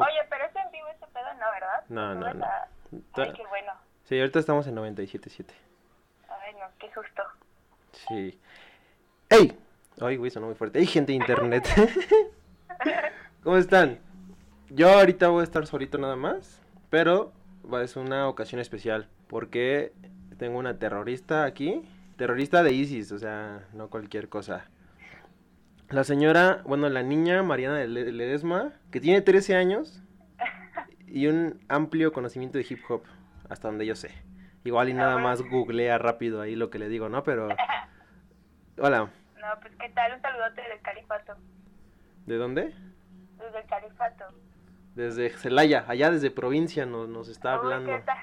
Oye, pero es en vivo ese pedo, ¿no, verdad? No, no, no. Ta- Ay, qué bueno. Sí, ahorita estamos en 97.7. Ay, no, qué susto. Sí. ¡Ey! Ay, güey, sonó muy fuerte. ¡Ey, gente de internet! ¿Cómo están? Yo ahorita voy a estar solito nada más, pero es una ocasión especial porque tengo una terrorista aquí. Terrorista de ISIS, o sea, no cualquier cosa. La señora, bueno, la niña Mariana de Le- Ledesma, que tiene 13 años y un amplio conocimiento de hip hop, hasta donde yo sé. Igual y nada más googlea rápido ahí lo que le digo, ¿no? Pero... Hola, No, pues qué tal, un saludote del califato. ¿de dónde? Desde el califato. Desde Celaya, allá desde provincia nos, nos está hablando. ¿qué tal?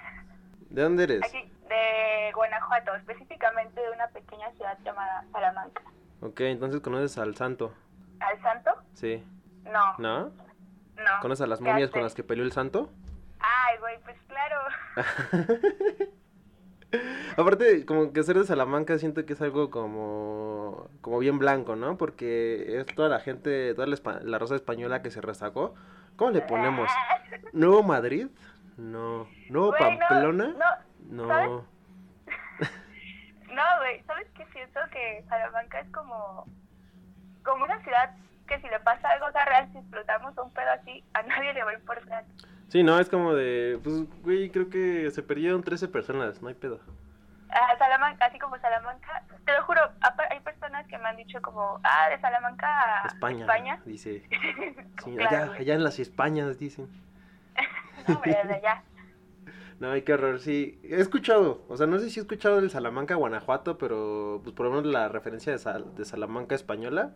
¿De dónde eres? Aquí, de Guanajuato, específicamente de una pequeña ciudad llamada Salamanca. Ok, entonces conoces al santo. ¿Al santo? Sí. No, ¿No? no. ¿Conoces a las ¿Qué momias con las que peleó el santo? Ay, güey, pues claro. Aparte, como que ser de Salamanca siento que es algo como, como bien blanco, ¿no? Porque es toda la gente, toda la, la raza española que se resacó. ¿Cómo le ponemos? ¿Nuevo Madrid? No. ¿Nuevo Pamplona? no, No. No, güey, ¿sabes qué siento? Que Salamanca es como, como una ciudad que si le pasa algo acá real, si explotamos un pedo así, a nadie le va a importar. Sí, no, es como de, pues, güey, creo que se perdieron 13 personas, no hay pedo. A Salamanca, así como Salamanca, te lo juro, hay personas que me han dicho como, ah, de Salamanca a España, España. dice. Sí, Claro, allá, güey. allá en las Españas, dicen. No, hombre, desde allá. No, hay que horror, sí. He escuchado, o sea, no sé si he escuchado del Salamanca, Guanajuato, pero pues por lo menos la referencia de, Sal- de Salamanca española,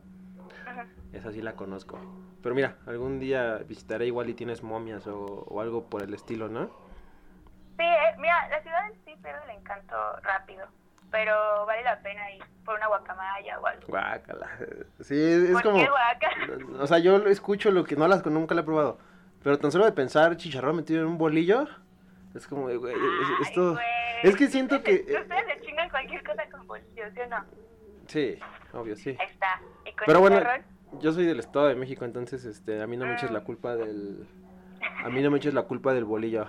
esa sí la conozco. Pero mira, algún día visitaré igual y tienes momias o, o algo por el estilo, ¿no? Sí, eh, mira, la ciudad en sí pierde el encanto rápido, pero vale la pena ir por una guacamaya o algo. Guácala. Sí, es, es ¿Por como... qué guaca? O sea, yo lo escucho lo que no las nunca la he probado. Pero tan solo de pensar chicharrón metido en un bolillo, es como, de, güey, es- Ay, esto... güey. Es que siento que... Ustedes se chingan cualquier cosa con ¿sí o no? Sí, obvio, sí. Ahí está. ¿Y con Pero bueno, yo soy del Estado de México, entonces este, a mí no me eches la culpa del... A mí no me eches la culpa del bolillo.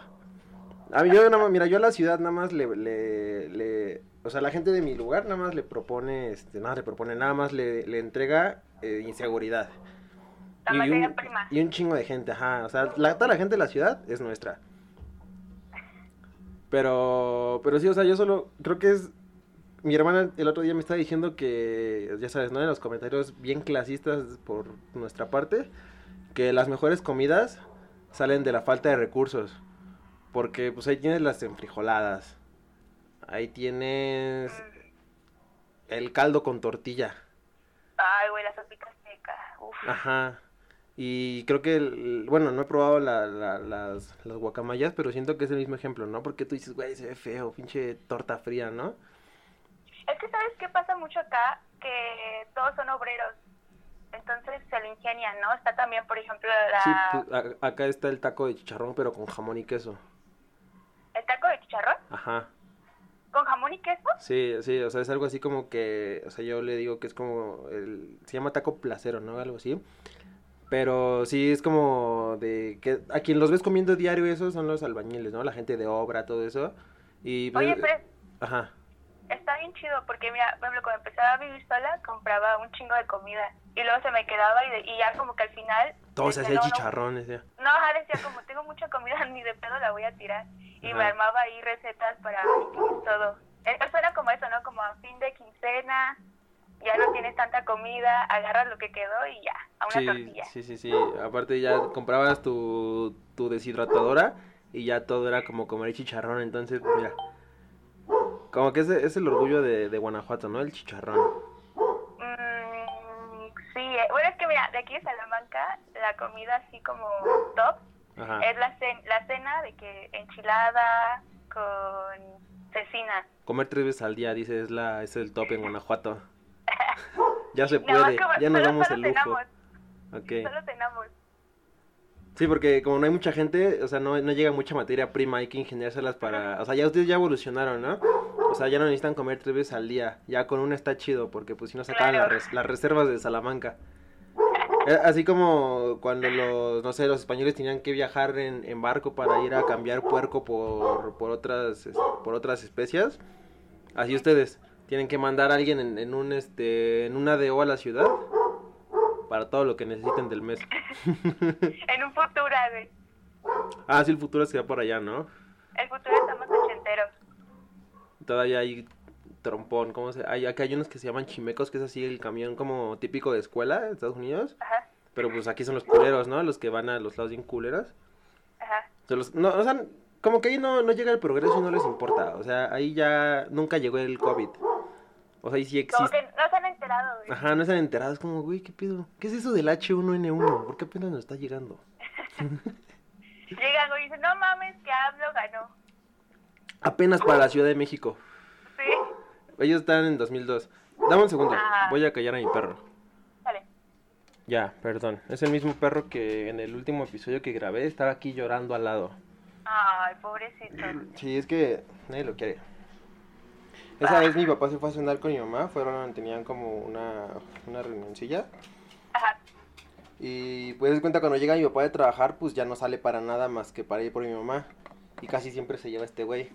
A mí, yo nada más, mira, yo a la ciudad nada más le, le, le- O sea, la gente de mi lugar nada más le propone, este, nada le propone, nada más le, le entrega eh, inseguridad. La Y un, prima. y un chingo de gente, ajá. O sea, la- toda la gente de la ciudad es nuestra. Pero, pero sí, o sea, yo solo creo que es... Mi hermana el otro día me estaba diciendo que, ya sabes, ¿no? En los comentarios bien clasistas por nuestra parte, que las mejores comidas salen de la falta de recursos. Porque, pues ahí tienes las enfrijoladas. Ahí tienes el caldo con tortilla. Ay, güey, la sopita seca. Uf. Ajá. Y creo que, el- bueno, no he probado la- la- las, las guacamayas, pero siento que es el mismo ejemplo, ¿no? Porque tú dices, güey, se ve feo, pinche torta fría, ¿no? Es que, ¿sabes qué pasa mucho acá? Que todos son obreros. Entonces se lo ingenian, ¿no? Está también, por ejemplo, la... Sí, pues, a- acá está el taco de chicharrón, pero con jamón y queso. el taco de chicharrón Ajá. con jamón y queso. Sí, sí, o sea, es algo así como que, o sea, yo le digo que es como, el, se llama taco placero, ¿no? Algo así. Pero sí, es como de que a quien los ves comiendo diario eso son los albañiles, ¿no? La gente de obra, todo eso. Y pues, Oye, pero ajá. está bien chido porque, mira, por ejemplo, cuando empezaba a vivir sola, compraba un chingo de comida. Y luego se me quedaba y, de- y ya como que al final... Todo se hacía "No, no, chicharrones, ya. No, ajá, decía como tengo mucha comida, ni de pedo la voy a tirar. Y me armaba ahí recetas para todo. Eso suena como eso, ¿no? Como a fin de quincena, ya no tienes tanta comida, agarras lo que quedó y ya, a una Sí, tortilla. sí, sí, sí. Aparte ya comprabas tu, tu deshidratadora y ya todo era como comer chicharrón. Entonces, pues, mira. Como que ese es el orgullo de, de Guanajuato, ¿no? El chicharrón. Mm, sí, eh, bueno, es que mira, de aquí de Salamanca, la comida así como top Ajá. es la, cen- la cena de que enchilada con cecina. Comer tres veces al día, dice, es, la, es el top en Guanajuato. Ya se puede, como- ya nos damos el lujo. cenamos, Ok. Solo cenamos. Sí, porque como no hay mucha gente, o sea, no, no llega mucha materia prima, hay que ingeniárselas para... O sea, ya ustedes ya evolucionaron, ¿no? O sea, ya no necesitan comer tres veces al día. Ya con una está chido, porque pues si no se acaban Claro. las, res- las reservas de Salamanca. Eh, Así como cuando los, no sé, los españoles tenían que viajar en, en barco para ir a cambiar puerco por, por otras por otras especias. Así ustedes tienen que mandar a alguien en, en un este en una DO a la ciudad para todo lo que necesiten del mes. En un futuro, güey. Ah, sí, el futuro se va por allá, ¿no? El futuro estamos ochenteros. Todavía hay trompón, ¿cómo se? Hay, acá hay unos que se llaman chimecos, que es así el camión como típico de escuela de Estados Unidos. Ajá, Pero pues aquí son los culeros, ¿no? Los que van a los lados bien culeros. ajá. Los- no, o sea, como que ahí no, no llega el progreso y no les importa. O sea, ahí ya nunca llegó el COVID. O sea, ahí sí Como existe. que no se han enterado, güey. Ajá, no están enterados. Como, güey, ¿qué pido? ¿Qué es eso del H1N1? ¿Por qué apenas nos está llegando? Llegan, güey, y dicen, no mames, que AMLO ganó. Apenas para la Ciudad de México. Sí, Ellos están en 2002. Dame un segundo. Voy a callar a mi perro. dale. Ya, perdón. Es el mismo perro que en el último episodio que grabé estaba aquí llorando al lado. Ay, pobrecito. Sí, es que nadie lo quiere. Esa vez mi papá se fue a cenar con mi mamá, fueron, tenían como una, una reunioncilla. Ajá. Y pues cuenta cuando llega mi papá de trabajar, pues ya no sale para nada más que para ir por mi mamá. Y casi siempre se lleva este güey.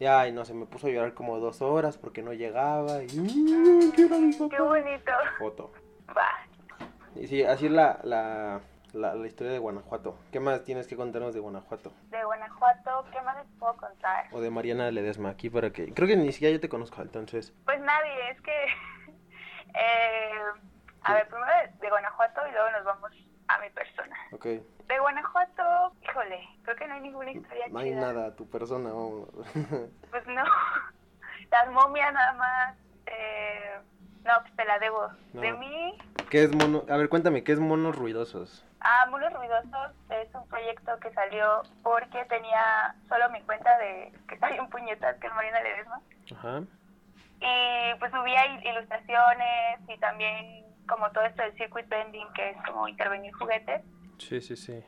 Y ay, no, se me puso a llorar como dos horas porque no llegaba. Y "Mm, Qué papá". bonito. Foto. Va. Y sí, así la, la, la, la historia de Guanajuato. ¿Qué más tienes que contarnos de Guanajuato? De Guanajuato, ¿qué más les puedo contar? O de Mariana Ledesma, aquí para que... Creo que ni siquiera yo te conozco, entonces... Pues nadie, es que. eh, a ver, primero de, de Guanajuato y luego nos vamos a mi persona. Ok. De Guanajuato, híjole, creo que no hay ninguna historia No hay chida. nada, tu persona. vamos. Pues no. Las momias nada más. Eh, no, pues te la debo. No. De mí, ¿Qué es mono? A ver, cuéntame, ¿qué es monos ruidosos? a Mulos Ruidosos es un proyecto que salió porque tenía solo mi cuenta de que está bien puñetas, que es Marina Ledesma. Ajá. Y pues subía il- ilustraciones y también como todo esto del circuit bending, que es como intervenir juguetes. Sí, sí, sí.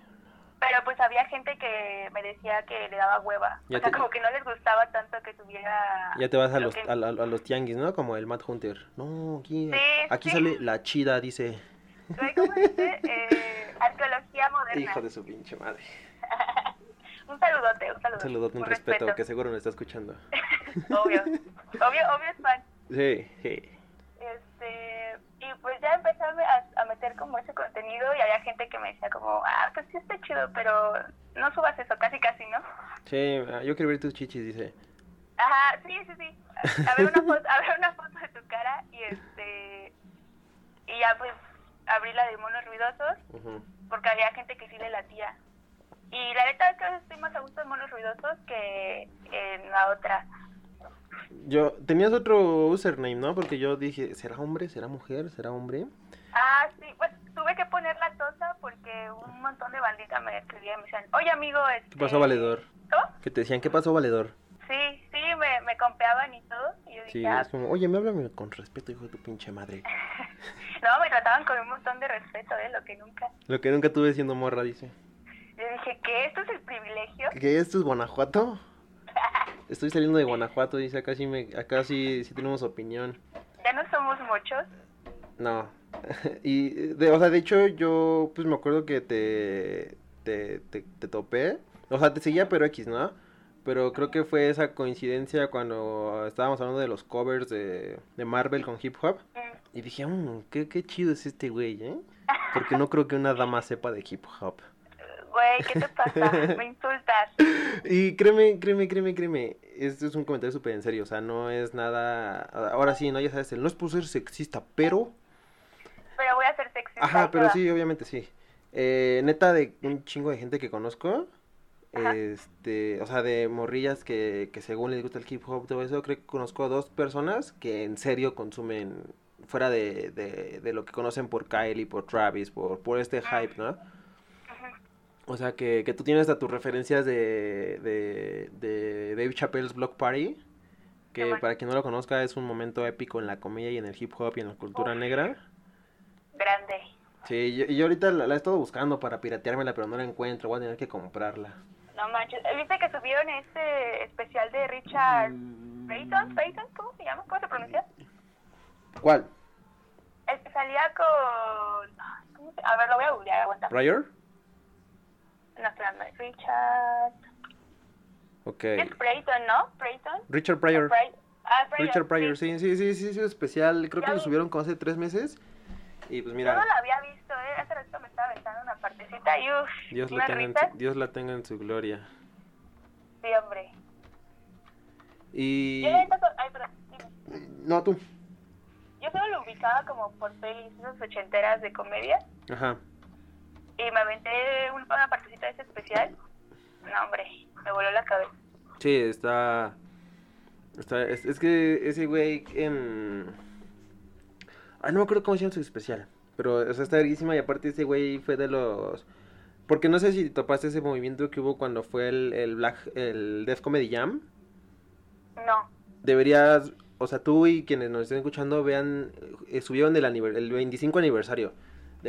Pero pues había gente que me decía que le daba hueva. Ya o sea, te- como que no les gustaba tanto que tuviera... Ya te vas a lo los, que- a, la- a los tianguis, ¿no? Como el Matt Hunter. No, aquí, Sí, aquí sí. sale la chida, dice. Güey, ¿Cómo dice? Eh, arqueología moderna. Hijo de su pinche madre. un saludote, un saludote. Un saludote, un respeto, que seguro me está escuchando. obvio, obvio, obvio es fan. Sí, sí. Pues ya empecé a, a- meter como ese contenido y había gente que me decía como, ah, pues sí está chido, pero no subas eso, casi casi, ¿no? Sí, ah, yo quiero ver tus chichis, dice. Ajá, sí, sí, sí. A ver una foto, a ver una foto de tu cara y este, y ya pues abrí la de monos ruidosos porque había gente que sí le latía. Y la neta es que estoy más a gusto en monos ruidosos que en la otra. Yo, tenías otro username, ¿no? Porque yo dije, ¿será hombre? ¿Será mujer? ¿Será hombre? Ah, sí, pues tuve que poner la tosa porque un montón de banditas me escribían y me decían, oye amigo, este... ¿Qué pasó, valedor? ¿Cómo? Que te decían, ¿qué pasó, valedor? Sí, sí, me, me compeaban y todo. Y yo dije, Sí, ah, es como, oye, me háblame con respeto, hijo de tu pinche madre. no, me trataban con un montón de respeto, ¿eh? Lo que nunca. Lo que nunca tuve siendo morra, dice. Yo dije, ¿qué? ¿Esto es el privilegio? ¿Qué esto es Guanajuato? Estoy saliendo de Guanajuato, dice, acá sí, me, acá sí, sí tenemos opinión. Ya no somos muchos. No. y, de, o sea, de hecho, yo, pues me acuerdo que te, te, te, te topé. O sea, te seguía, pero X, ¿no? Pero creo que fue esa coincidencia cuando estábamos hablando de los covers de, de Marvel con hip hop. Mm, Y dije, mmm, qué, qué chido es este güey, ¿eh? Porque no creo que una dama sepa de hip hop. Güey, ¿qué te pasa? Me insultas. Y créeme, créeme, créeme, créeme, este es un comentario súper en serio, o sea, no es nada, ahora sí, no, ya sabes, no es por ser sexista, pero, Pero voy a ser sexista. ajá, pero toda. sí, obviamente sí. Eh, neta, de un chingo de gente que conozco, Ajá. este, o sea, de morrillas que, que según les gusta el hip hop, todo eso, creo que conozco a dos personas que en serio consumen, fuera de, de, de lo que conocen por Kylie, por Travis, por, por este hype, ¿no? O sea, que, que tú tienes a tus referencias de, de, de Dave Chappelle's Block Party, que para quien no lo conozca es un momento épico en la comedia y en el hip hop y en la cultura Uf. negra. Grande. Sí, y yo, yo ahorita la, la he estado buscando para pirateármela, pero no la encuentro, voy a tener que comprarla. No manches. ¿Viste que subieron este especial de Richard Payton? ¿Payton? ¿Cómo se llama? ¿Cómo se pronuncia? ¿Cuál? El que salía con... ¿cómo se- A ver, lo voy a googlear, aguanta. ¿Pryor? No, espérame, Richard... Ok. Es Preyton, ¿no? Preyton. Richard Pryor. Ah, Pryor. Richard Pryor, sí, sí, sí, sí, sí, especial. Creo que lo vi. subieron como hace tres meses. Y pues Yo mira, no la había visto, ¿eh? Hace ratito me estaba aventando una partecita y uff, Dios la, tenga en su, Dios la tenga en su gloria. Sí, hombre. Y... Yo neta, ay, perdón, dime. No, tú. Yo solo lo ubicaba como por pelis esas ochenteras de comedia Ajá. Y me aventé un- una partecita de ese especial. No, hombre, me voló la cabeza. Sí, está... está es, es que ese güey en... Ay, no me acuerdo cómo se llama su especial. Pero, o sea, está verguísima y aparte ese güey fue de los... Porque no sé si topaste ese movimiento que hubo cuando fue el, el Black... El Def Comedy Jam. No. Deberías... O sea, tú y quienes nos estén escuchando vean... eh, subieron el, el 25 aniversario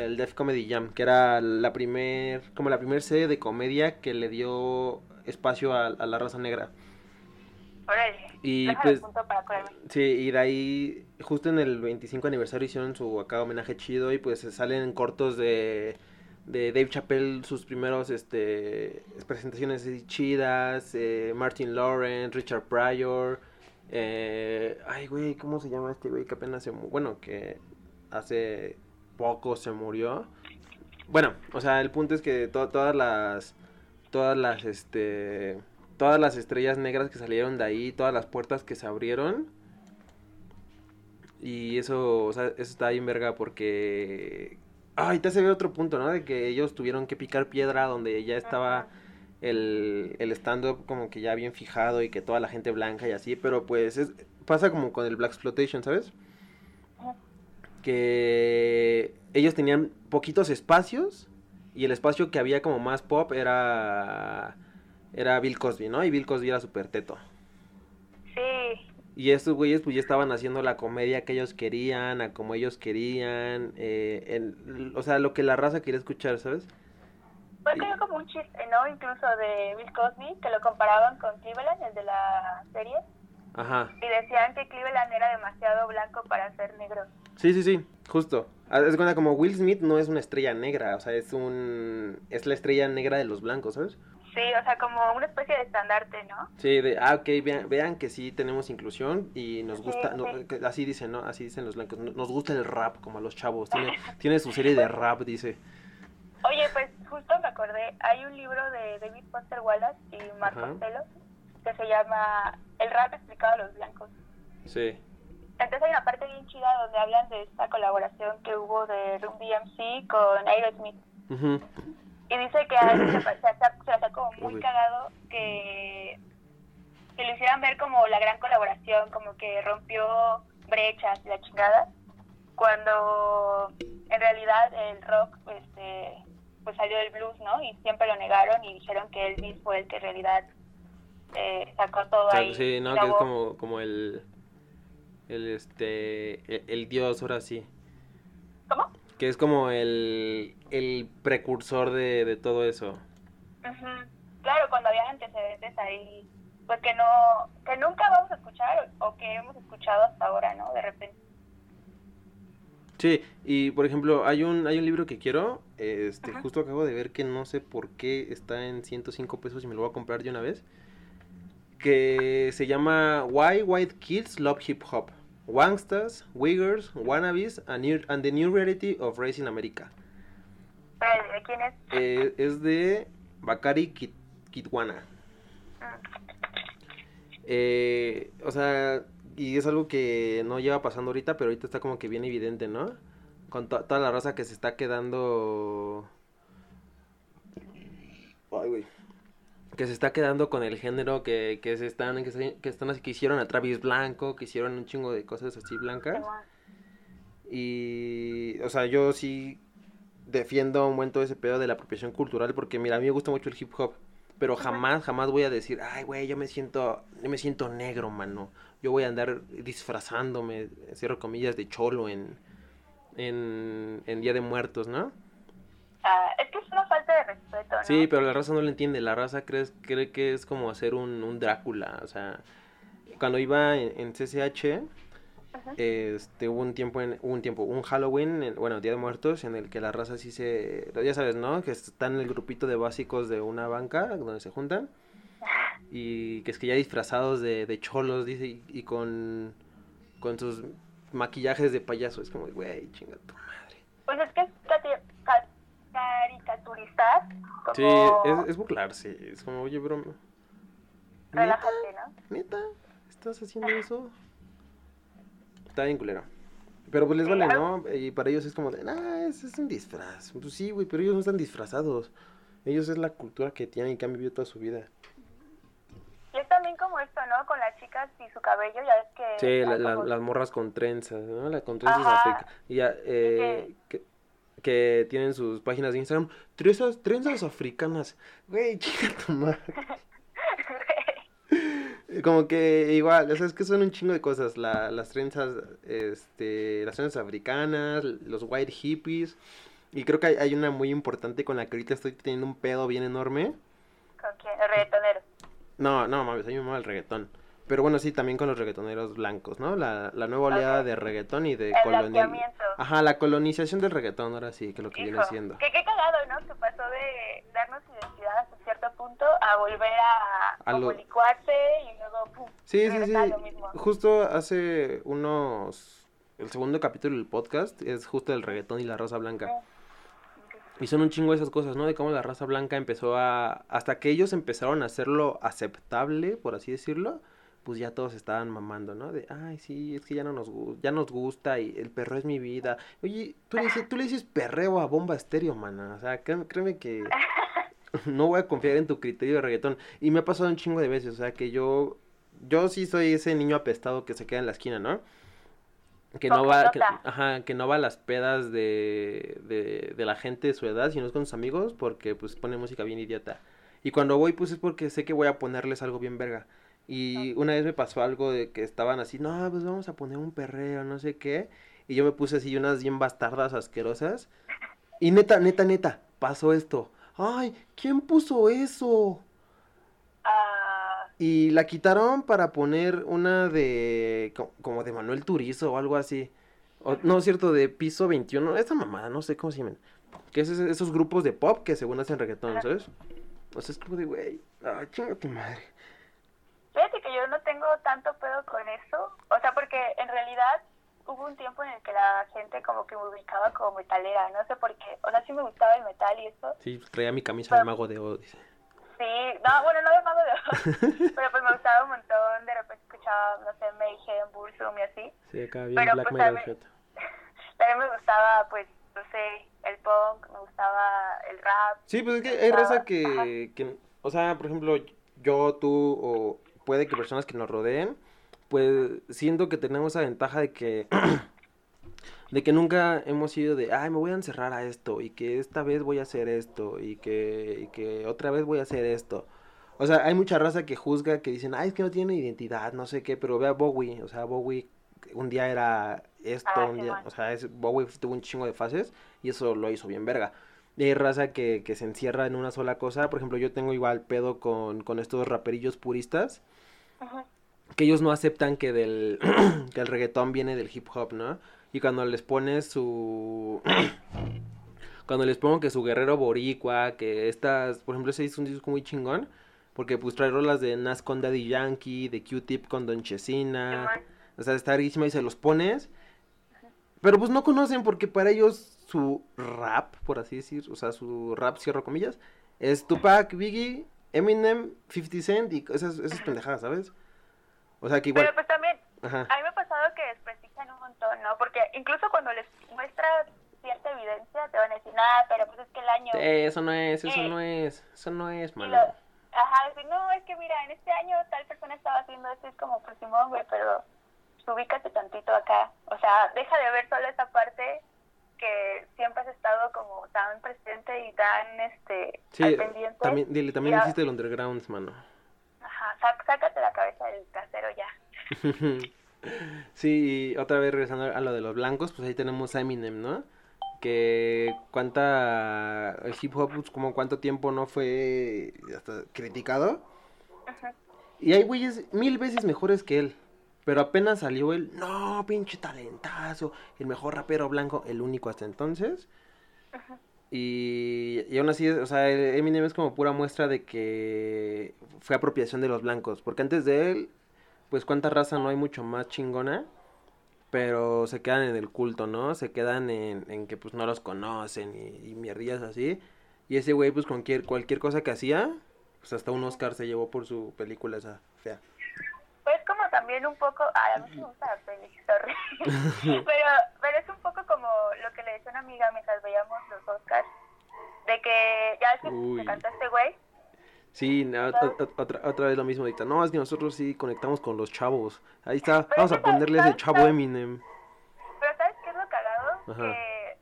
del Def Comedy Jam. Que era la primer... Como la primer serie de comedia que le dio espacio a, a la raza negra. Órale. Y, pues, para. Sí, y de ahí, justo en el 25 aniversario hicieron su acá homenaje chido y pues salen cortos de, de Dave Chappelle, sus primeros este, presentaciones chidas, eh, Martin Lawrence, Richard Pryor, eh, ay güey, ¿cómo se llama este güey que apenas se bueno, que hace poco se murió? Bueno, o sea, el punto es que to- todas las, todas las, este, todas las estrellas negras que salieron de ahí, todas las puertas que se abrieron. Y eso, o sea, eso está bien verga porque... Ay, te hace ver otro punto, ¿no? De que ellos tuvieron que picar piedra donde ya estaba el, el stand-up como que ya bien fijado y que toda la gente blanca y así, pero pues es, pasa como con el Black Exploitation, ¿sabes? Que ellos tenían poquitos espacios y el espacio que había como más pop era era Bill Cosby, ¿no? Y Bill Cosby era súper teto. Sí. Y estos güeyes pues ya estaban haciendo la comedia que ellos querían, a como ellos querían, eh, o sea, lo que la raza quería escuchar, ¿sabes? Fue creo como un chiste, ¿no? Incluso de Bill Cosby, que lo comparaban con Cleveland, el de la serie, Ajá. y decían que Cleveland era demasiado blanco para ser negro. Sí, sí, sí, justo. Ah, Es como Will Smith no es una estrella negra, o sea, es un es la estrella negra de los blancos, ¿sabes? Sí, o sea, como una especie de estandarte, ¿no? Sí, de, ah, ok, vean, vean que sí tenemos inclusión y nos gusta, sí. así dicen, ¿no? Así dicen los blancos, no- nos gusta el rap como a los chavos, tiene, tiene su serie de rap, dice. Oye, pues justo me acordé, hay un libro de David Foster Wallace y Ajá. Costello que se llama El rap explicado a los blancos. Sí. Entonces hay una parte bien chida donde hablan de esta colaboración que hubo de Run DMC con Aerosmith. Ujú. Y dice que a él se, se, se, se como muy Uy. cagado que, que lo hicieran ver como la gran colaboración, como que rompió brechas y la chingada, cuando en realidad el rock este, pues salió del blues, ¿no? Y siempre lo negaron y dijeron que Elvis fue el que en realidad eh, sacó todo O sea, ahí. sí, no, que es como, como el, el, este, el, el dios, ahora sí. ¿Cómo? Que es como el, el precursor de, de todo eso. Claro, cuando había antecedentes ahí, pues que no, que nunca vamos a escuchar o, o que hemos escuchado hasta ahora, ¿no? De repente. Sí, y por ejemplo, hay un, hay un libro que quiero, este, Ajá. justo acabo de ver que no sé por qué está en 105 pesos y me lo voy a comprar de una vez, que se llama Why White Kids Love Hip Hop, Wangstas, Wiggers, Wannabes, and, New- and the New Reality of Race in America. Pero, ¿De quién es? Eh, es de Bakari Kit- Kitwana. Eh, o sea, y es algo que no lleva pasando ahorita, pero ahorita está como que bien evidente, ¿no? Con to- toda la raza que se está quedando... Ay, güey. Que se está quedando con el género que, que se están, que, se- que están así, que hicieron a Travis Blanco, que hicieron un chingo de cosas así blancas. Y, o sea, yo sí defiendo un buen todo ese pedo de la apropiación cultural porque, mira, a mí me gusta mucho el hip hop, pero jamás, jamás voy a decir, ay, güey, yo me siento, yo me siento negro, mano. Yo voy a andar disfrazándome, cierro comillas, de cholo en, en, en Día de Muertos, ¿no? Es que es una falta de respeto, ¿no? Sí, pero la raza no lo entiende. La raza cree, cree que es como hacer un, un Drácula. O sea, cuando iba en, en CCH, este hubo un tiempo en, hubo un tiempo un Halloween en- bueno Día de Muertos en el que la raza sí se ya sabes no que están en el grupito de básicos de una banca donde se juntan y que es que ya disfrazados de, de cholos dice y, y con con sus maquillajes de payaso es como güey chinga tu madre Pues es que es como sí es, es burlarse es como oye bro ¿neta? relájate, ¿no? ¿Neta? ¿Estás haciendo eso? Está bien culero. Pero pues les vale, ¿no? Y para ellos es como de, nah, es, es un disfraz. Pues sí, güey, pero ellos no están disfrazados. Ellos es la cultura que tienen y que han vivido toda su vida. Y es también como esto, ¿no? Con las chicas y su cabello, ya ves que... Sí, la- hay la- como- las morras con trenzas, ¿no? La con trenzas Y ya, eh, que, que tienen sus páginas de Instagram. Trenzas, trenzas africanas. Güey, chica tu madre. Como que igual, o sea, es que son un chingo de cosas. La, las trenzas, este, las trenzas africanas, los white hippies. Y creo que hay, hay una muy importante con la que ahorita estoy teniendo un pedo bien enorme. ¿Con quién? El reggaetonero. No, no, mames, a mí me mama el reggaetón. Pero bueno, sí, también con los reggaetoneros blancos, ¿no? La, la nueva oleada de reggaetón y de colonial. Ajá, la colonización del reggaetón, ahora sí, que es lo que viene siendo. que qué cagado, ¿no? Que pasó de darnos identidad hasta cierto punto a volver a, A lo- licuarse y luego, pum, Sí, sí, sí. lo mismo. Justo hace unos... El segundo capítulo del podcast es justo el reggaetón y la raza blanca. Y son un chingo esas cosas, ¿no? De cómo la raza blanca empezó a... Hasta que ellos empezaron a hacerlo aceptable, por así decirlo, pues ya todos estaban mamando, ¿no? De, ay, sí, es que ya no nos, ya nos gusta y el perro es mi vida. Oye, tú le dices, tú le dices perreo a bomba estéreo, mana. O sea, créeme, créeme que no voy a confiar en tu criterio de reggaetón. Y me ha pasado un chingo de veces, o sea, que yo... Yo sí soy ese niño apestado que se queda en la esquina, ¿no? Que no va, que, ajá, que no va a las pedas de, de, de la gente de su edad, sino es con sus amigos, porque pues pone música bien idiota. Y cuando voy, pues es porque sé que voy a ponerles algo bien verga. Y una vez me pasó algo de que estaban así, no, pues vamos a poner un perreo, no sé qué. Y yo me puse así unas bien bastardas asquerosas. Y neta, neta, neta, pasó esto. Ay, ¿quién puso eso? Ah, Y la quitaron para poner una de. co- como de Manuel Turizo o algo así. O- no, cierto, de piso 21. Esta mamada, no sé cómo se llaman. Que es esos grupos de pop que según hacen reggaetón. ¿sabes? O sea, es como de, güey. Ay, chinga tu madre. Fíjate que yo no tengo tanto pedo con eso. O sea, porque en realidad hubo un tiempo en el que la gente como que me ubicaba como metalera. No sé por qué. O sea, sí me gustaba el metal y eso. Sí, traía mi camisa de mago de Oz. Sí, no, bueno, no de Mago de Oz, pero pues me gustaba un montón, de repente escuchaba, no sé, Mayhem, Burzum y así. Sí, acá bien Pero, Black pues, Metal. Shot. También me gustaba, pues, no sé, el punk, me gustaba el rap. Sí, pues es que hay gustaba- raza que, que, o sea, por ejemplo, yo, tú, o puede que personas que nos rodeen, pues siento que tenemos esa ventaja de que, de que nunca hemos sido de, ay, me voy a encerrar a esto, y que esta vez voy a hacer esto, y que, y que otra vez voy a hacer esto. O sea, hay mucha raza que juzga, que dicen, ay, es que no tiene identidad, no sé qué, pero ve a Bowie, o sea, Bowie un día era esto, Ah, un día, o sea, es, Bowie tuvo un chingo de fases, y eso lo hizo bien verga. Y hay raza que, que se encierra en una sola cosa. Por ejemplo, yo tengo igual pedo con, con estos raperillos puristas. Que ellos no aceptan que del que el reggaetón viene del hip hop, ¿no? Y cuando les pones su... cuando les pongo que su guerrero boricua, que estas... Por ejemplo, ese es un disco muy chingón. Porque pues trae rolas de Nas con Daddy Yankee, de Q-Tip con Don Chesina. O sea, está riquísima y se los pones. Pero pues no conocen porque para ellos su rap, por así decir, o sea, su rap, cierro comillas, es Tupac, Biggie, Eminem, 50 Cent y esas, esas pendejadas, ¿sabes? O sea, que igual... Pero pues también, Ajá. a mí me ha pasado que desprestigian un montón, ¿no? Porque incluso cuando les muestras cierta evidencia, te van a decir, nada, pero pues es que el año... Sí, eso no es, eso Eh, no es, eso no es, mano. lo- ajá, decir, no, es que mira, en este año tal persona estaba haciendo esto, es como, pues Simón, güey, pero pues, ubícate tantito acá. O sea, deja de ver solo esa parte que siempre has estado como tan presente y tan, este, Sí, al pendiente. también, dile, también Mira, existe el underground, mano. Ajá, sácate la cabeza del trasero ya. Sí, y otra vez regresando a lo de los blancos, pues ahí tenemos a Eminem, ¿no? Que cuánta, el hip hop, pues, como cuánto tiempo no fue hasta criticado. Ujú. Y hay güeyes mil veces mejores que él. Pero apenas salió el, no, pinche talentazo, el mejor rapero blanco, el único hasta entonces. Y, y aún así, o sea, Eminem es como pura muestra de que fue apropiación de los blancos. Porque antes de él, pues cuánta raza no hay mucho más chingona. Pero se quedan en el culto, ¿no? Se quedan en, en que pues no los conocen y, y mierdillas así. Y ese güey, pues cualquier, cualquier cosa que hacía, pues hasta un Oscar se llevó por su película esa fea. También un poco, a mí me gusta la peli, sorry. pero, pero es un poco como lo que le decía una amiga mientras veíamos los Oscars, de que ya es que Uy. se cantó este güey, Sí, no, otra, otra vez lo mismo ahorita. No, es que nosotros sí conectamos con los chavos. Ahí está, Pero vamos a que ponerle ese ¿sabes- chavo sabes? Eminem. pero ¿sabes qué es lo cagado? Ajá. Que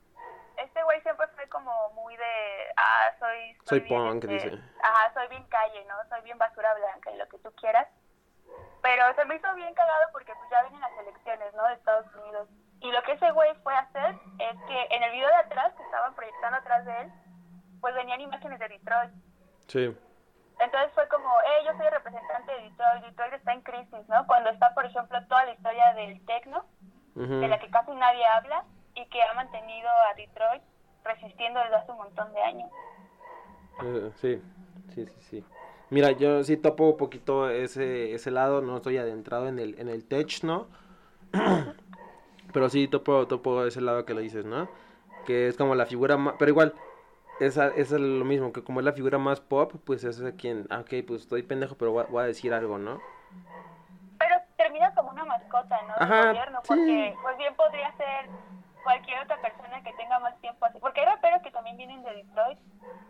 este güey siempre fue como muy de, ah, soy... Soy bien, punk, este, dice. Ajá, soy bien calle, ¿no? Soy bien basura blanca y lo que tú quieras. Pero se me hizo bien cagado porque pues ya vienen las elecciones, ¿no? De Estados Unidos. Y lo que ese güey fue a hacer es que en el video de atrás, que estaban proyectando atrás de él, pues venían imágenes de Detroit. Sí. Entonces fue como, hey, yo soy representante de Detroit, Detroit está en crisis, ¿no? Cuando está, por ejemplo, toda la historia del techno, Ujú. de la que casi nadie habla, y que ha mantenido a Detroit resistiendo desde hace un montón de años. Eh, sí, sí, sí, sí. Mira, yo sí topo un poquito ese, ese lado, no estoy adentrado en el, en el tech, ¿no? Pero sí topo, topo ese lado que le dices, ¿no? Que es como la figura más... Pero igual, esa, esa es lo mismo, que como es la figura más pop, pues es a quien, ah, ok, pues estoy pendejo, pero voy a, voy a decir algo, ¿no? Pero termina como una mascota, ¿no? Ajá, gobierno, sí. porque pues bien podría ser cualquier otra persona que tenga más tiempo así. Porque hay raperos que también vienen de Detroit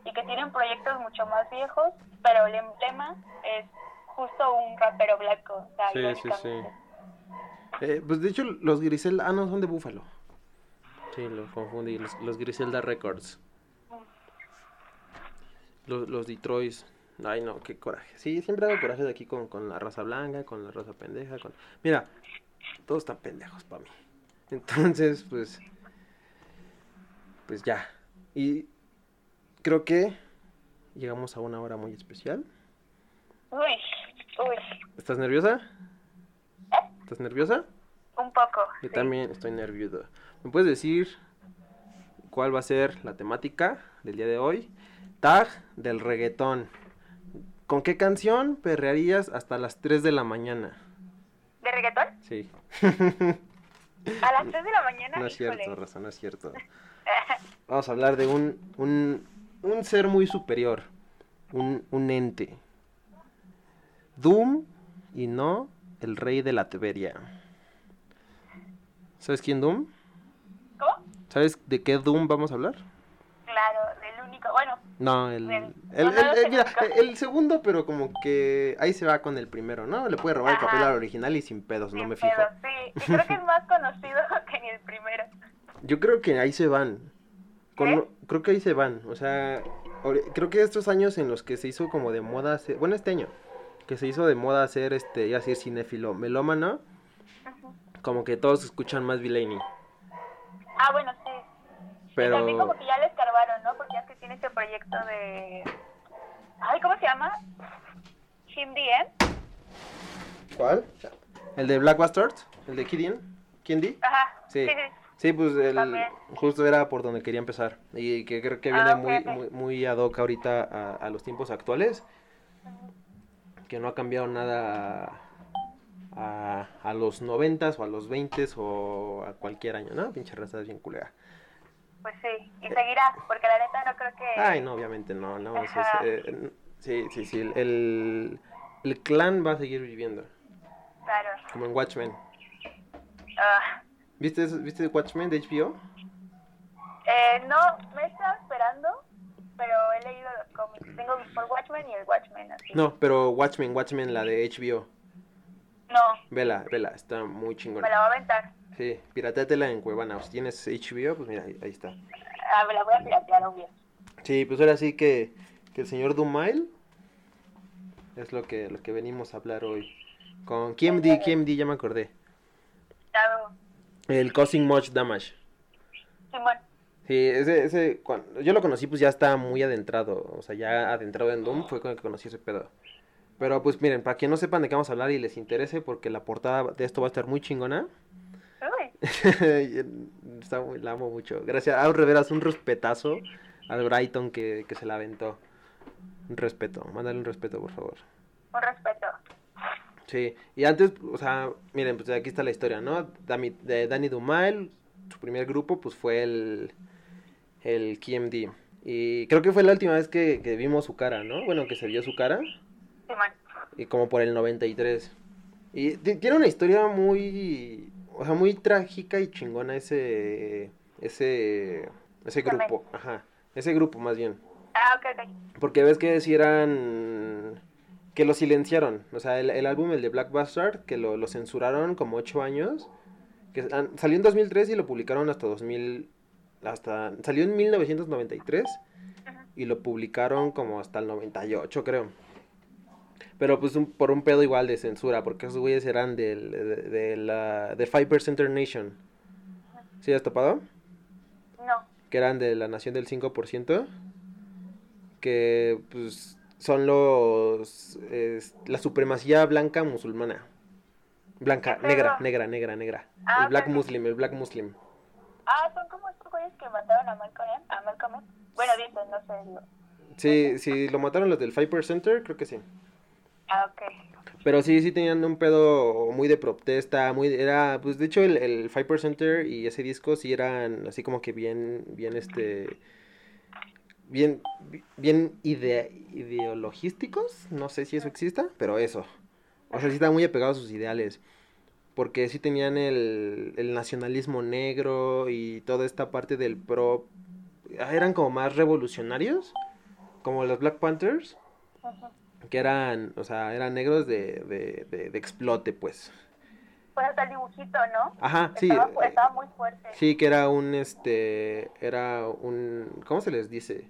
y que tienen proyectos mucho más viejos, pero el emblema es justo un rapero blanco, o sea, Sí, sí, sí. Eh, pues de hecho los Griselda, ah no, son de Búfalo. Sí, los confundí, los, los Griselda Records. Los, los Detroit. Ay no, qué coraje. Sí, siempre hago coraje de aquí con, con la raza blanca, con la raza pendeja, con... Mira, todos están pendejos para mí. Entonces, pues... Pues ya. Y creo que llegamos a una hora muy especial. Uy, uy, ¿Estás nerviosa? ¿Estás nerviosa? un poco. Yo sí. también estoy nervioso. ¿Me puedes decir cuál va a ser la temática del día de hoy? Tag del reggaetón. ¿Con qué canción perrearías hasta las 3 de la mañana? ¿De reggaetón? Sí. A las 3 de la mañana. No es híjole. cierto, Rosa, no es cierto. Vamos a hablar de un, un, un ser muy superior. Un, un ente. Doom y no el rey de la Teberia. ¿Sabes quién Doom? ¿Cómo? ¿Sabes de qué Doom vamos a hablar? Único. Bueno, No, el, el, No, no el- mira, segundo, pero como que ahí se va con el primero, ¿no? Le puede robar el papel Ajá. al original y sin pedos, no me fijo. pedo, sí. Y creo que es más conocido que ni el primero. Yo creo que ahí se van. Con- ¿Eh? Creo que ahí se van. O sea, creo que estos años en los que se hizo como de moda hacer, bueno, este año, que se hizo de moda hacer este, ya decir cinéfilo, melómano, como que todos escuchan más Villainy. Ah, bueno, sí. Pero, Y también como que ya le escarbaron, ¿no? Porque ya es que tiene ese proyecto de... Ay, ¿cómo se llama? Him DM. ¿cuál? El de Black Bastards, el de Kidian, Kindi. Ajá. Sí. Sí, sí. Sí, pues el, También. justo era por donde quería empezar. Y que creo que Ah, viene ok, muy, ok. muy, muy ad hoc ahorita a, a los tiempos actuales. Que no ha cambiado nada a, a, a los noventas o a los veintes o a cualquier año, ¿no? Pinche raza es bien culera. Pues sí. Y seguirá, porque la neta no creo que... Ay, no, obviamente no, no. eso es, eh, sí, sí, sí. El, el clan va a seguir viviendo. Claro. Como en Watchmen. Ah. ¿Viste, eso- ¿Viste Watchmen de HBO? Eh, no, me estaba esperando, pero he leído los cómics. Tengo por Watchmen y el Watchmen, así. No, pero Watchmen, Watchmen, la de HBO. No, Vela, vela, está muy me chingona. la voy a aventar. Sí, piratéatela en Cuevana. Si tienes HBO, pues mira, ahí, ahí está. Ah, me la voy a piratear, obvio. Sí, pues ahora sí que, que el señor Dumail es lo que, lo que venimos a hablar hoy. Con KMD, KMD, ya me acordé. El Causing Much Damage. Simón. Sí, ese, ese, cuando yo lo conocí, pues ya estaba muy adentrado. O sea, ya adentrado en Doom fue con el que conocí ese pedo. Pero pues miren, para que no sepan de qué vamos a hablar y les interese, porque la portada de esto va a estar muy chingona. La amo mucho. Gracias. A Reveras, un respetazo al Brighton que, que se la aventó. Un respeto. Mándale un respeto, por favor. Un respeto. Sí, y antes, o sea, miren, pues aquí está la historia, ¿no? Dani, de Danny Dumail, su primer grupo, pues fue el, el KMD. Y creo que fue la última vez que, que vimos su cara, ¿no? Bueno, que se vio su cara. Sí, man. Y como por el 93. Y tiene una historia muy, o sea, muy trágica y chingona ese, ese, ese grupo. Ajá, ese grupo más bien. Ah, ok, ok. Porque ves que si eran que lo silenciaron. O sea, el, el álbum, el de Black Bastard, que lo, lo censuraron como ocho años. Que salió en 2003 y lo publicaron hasta 2000. Hasta, salió en 1993 y lo publicaron como hasta el 98, creo. Pero pues un, por un pedo igual de censura, porque esos güeyes eran del, de, de la de Five Percenter Nation. ¿Sí has topado? No. Que eran de la nación del 5%. Que pues son los es, la supremacía blanca musulmana. Blanca, negra, negra, negra, negra. Ah, el Black. Muslim, el Black Muslim. Ah, son como estos güeyes que mataron a Malcolm, X, a Malcolm. Bueno, dicen, no sé. Sí, sí, lo mataron los del Five Center, creo que sí. Ah, ok. Pero sí, sí tenían un pedo muy de protesta, muy, era, pues de hecho el, el Five Center y ese disco sí eran así como que bien, bien este, bien, bien ide, ideologísticos, no sé si eso exista, pero eso. O sea, sí estaban muy apegados a sus ideales. Porque sí tenían el, el nacionalismo negro y toda esta parte del pro. ah, Eran como más revolucionarios, como los Black Panthers, Ujú. Que eran, o sea, eran negros de, de, de, de explote, pues. Pues hasta el dibujito, ¿no? Ajá, sí. Estaba, eh, estaba muy fuerte. Sí, que era un, este, era un, ¿cómo se les dice?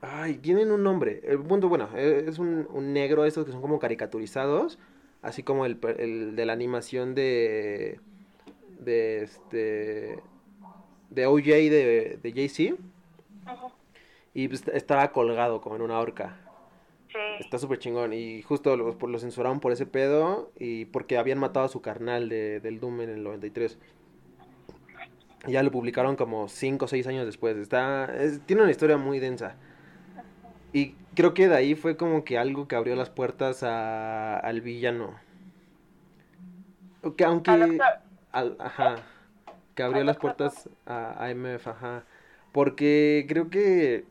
Ay, tienen un nombre. El punto, bueno, eh, es un, un negro, estos que son como caricaturizados, así como el, el de la animación de, de este, de OJ de, de Jay-Z, ujú. Y pues, estaba colgado como en una horca. Sí. Está súper chingón, y justo lo, lo censuraron por ese pedo, y porque habían matado a su carnal de, del Doom en el 93. Y ya lo publicaron como 5 o 6 años después. Está, es- tiene una historia muy densa. Y creo que de ahí fue como que algo que abrió las puertas a, al villano. Que aunque... Al doctor. al- ajá. Que abrió las puertas a, a MF, ajá. Porque creo que...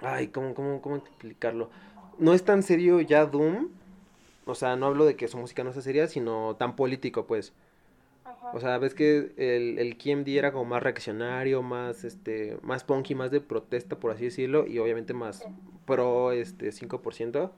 Ay, ¿cómo, cómo, cómo explicarlo? No es tan serio ya Doom. O sea, no hablo de que su música no sea seria, sino tan político, pues. Ujú. O sea, ves que el, el KMD era como más reaccionario, más este, más punky, más de protesta, por así decirlo, y obviamente más Sí. pro este 5%.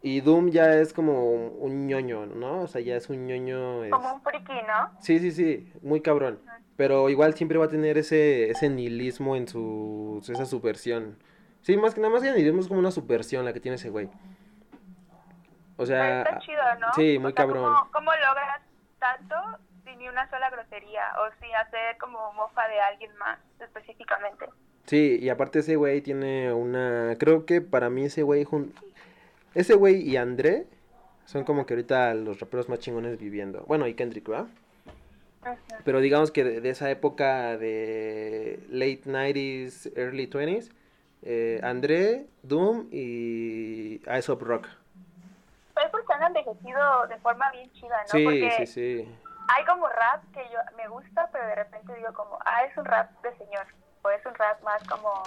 Y Doom ya es como un ñoño, ¿no? O sea, ya es un ñoño. es- Como un friki, ¿no? Sí, sí, sí, muy cabrón. Pero igual siempre va a tener ese, ese nihilismo en su, esa subversión. Sí, más que nada más que nihilismo es como una subversión la que tiene ese güey. O sea, está chido, ¿no? sí, muy O sea, cabrón. ¿cómo, cómo logras tanto sin ni una sola grosería o sin hacer como mofa de alguien más específicamente? Sí, y aparte ese güey tiene una... Creo que para mí ese güey... jun- Ese güey y André son como que ahorita los raperos más chingones viviendo. Bueno, y Kendrick, ¿verdad? Pero digamos que de, de esa época de late 90s, early 20s, eh, André, Doom y Aesop Rock. Pero es porque han envejecido de forma bien chida, ¿no? Sí, porque sí, sí. hay como rap que yo me gusta, pero de repente digo como, ah, es un rap de señor, o es un rap más como,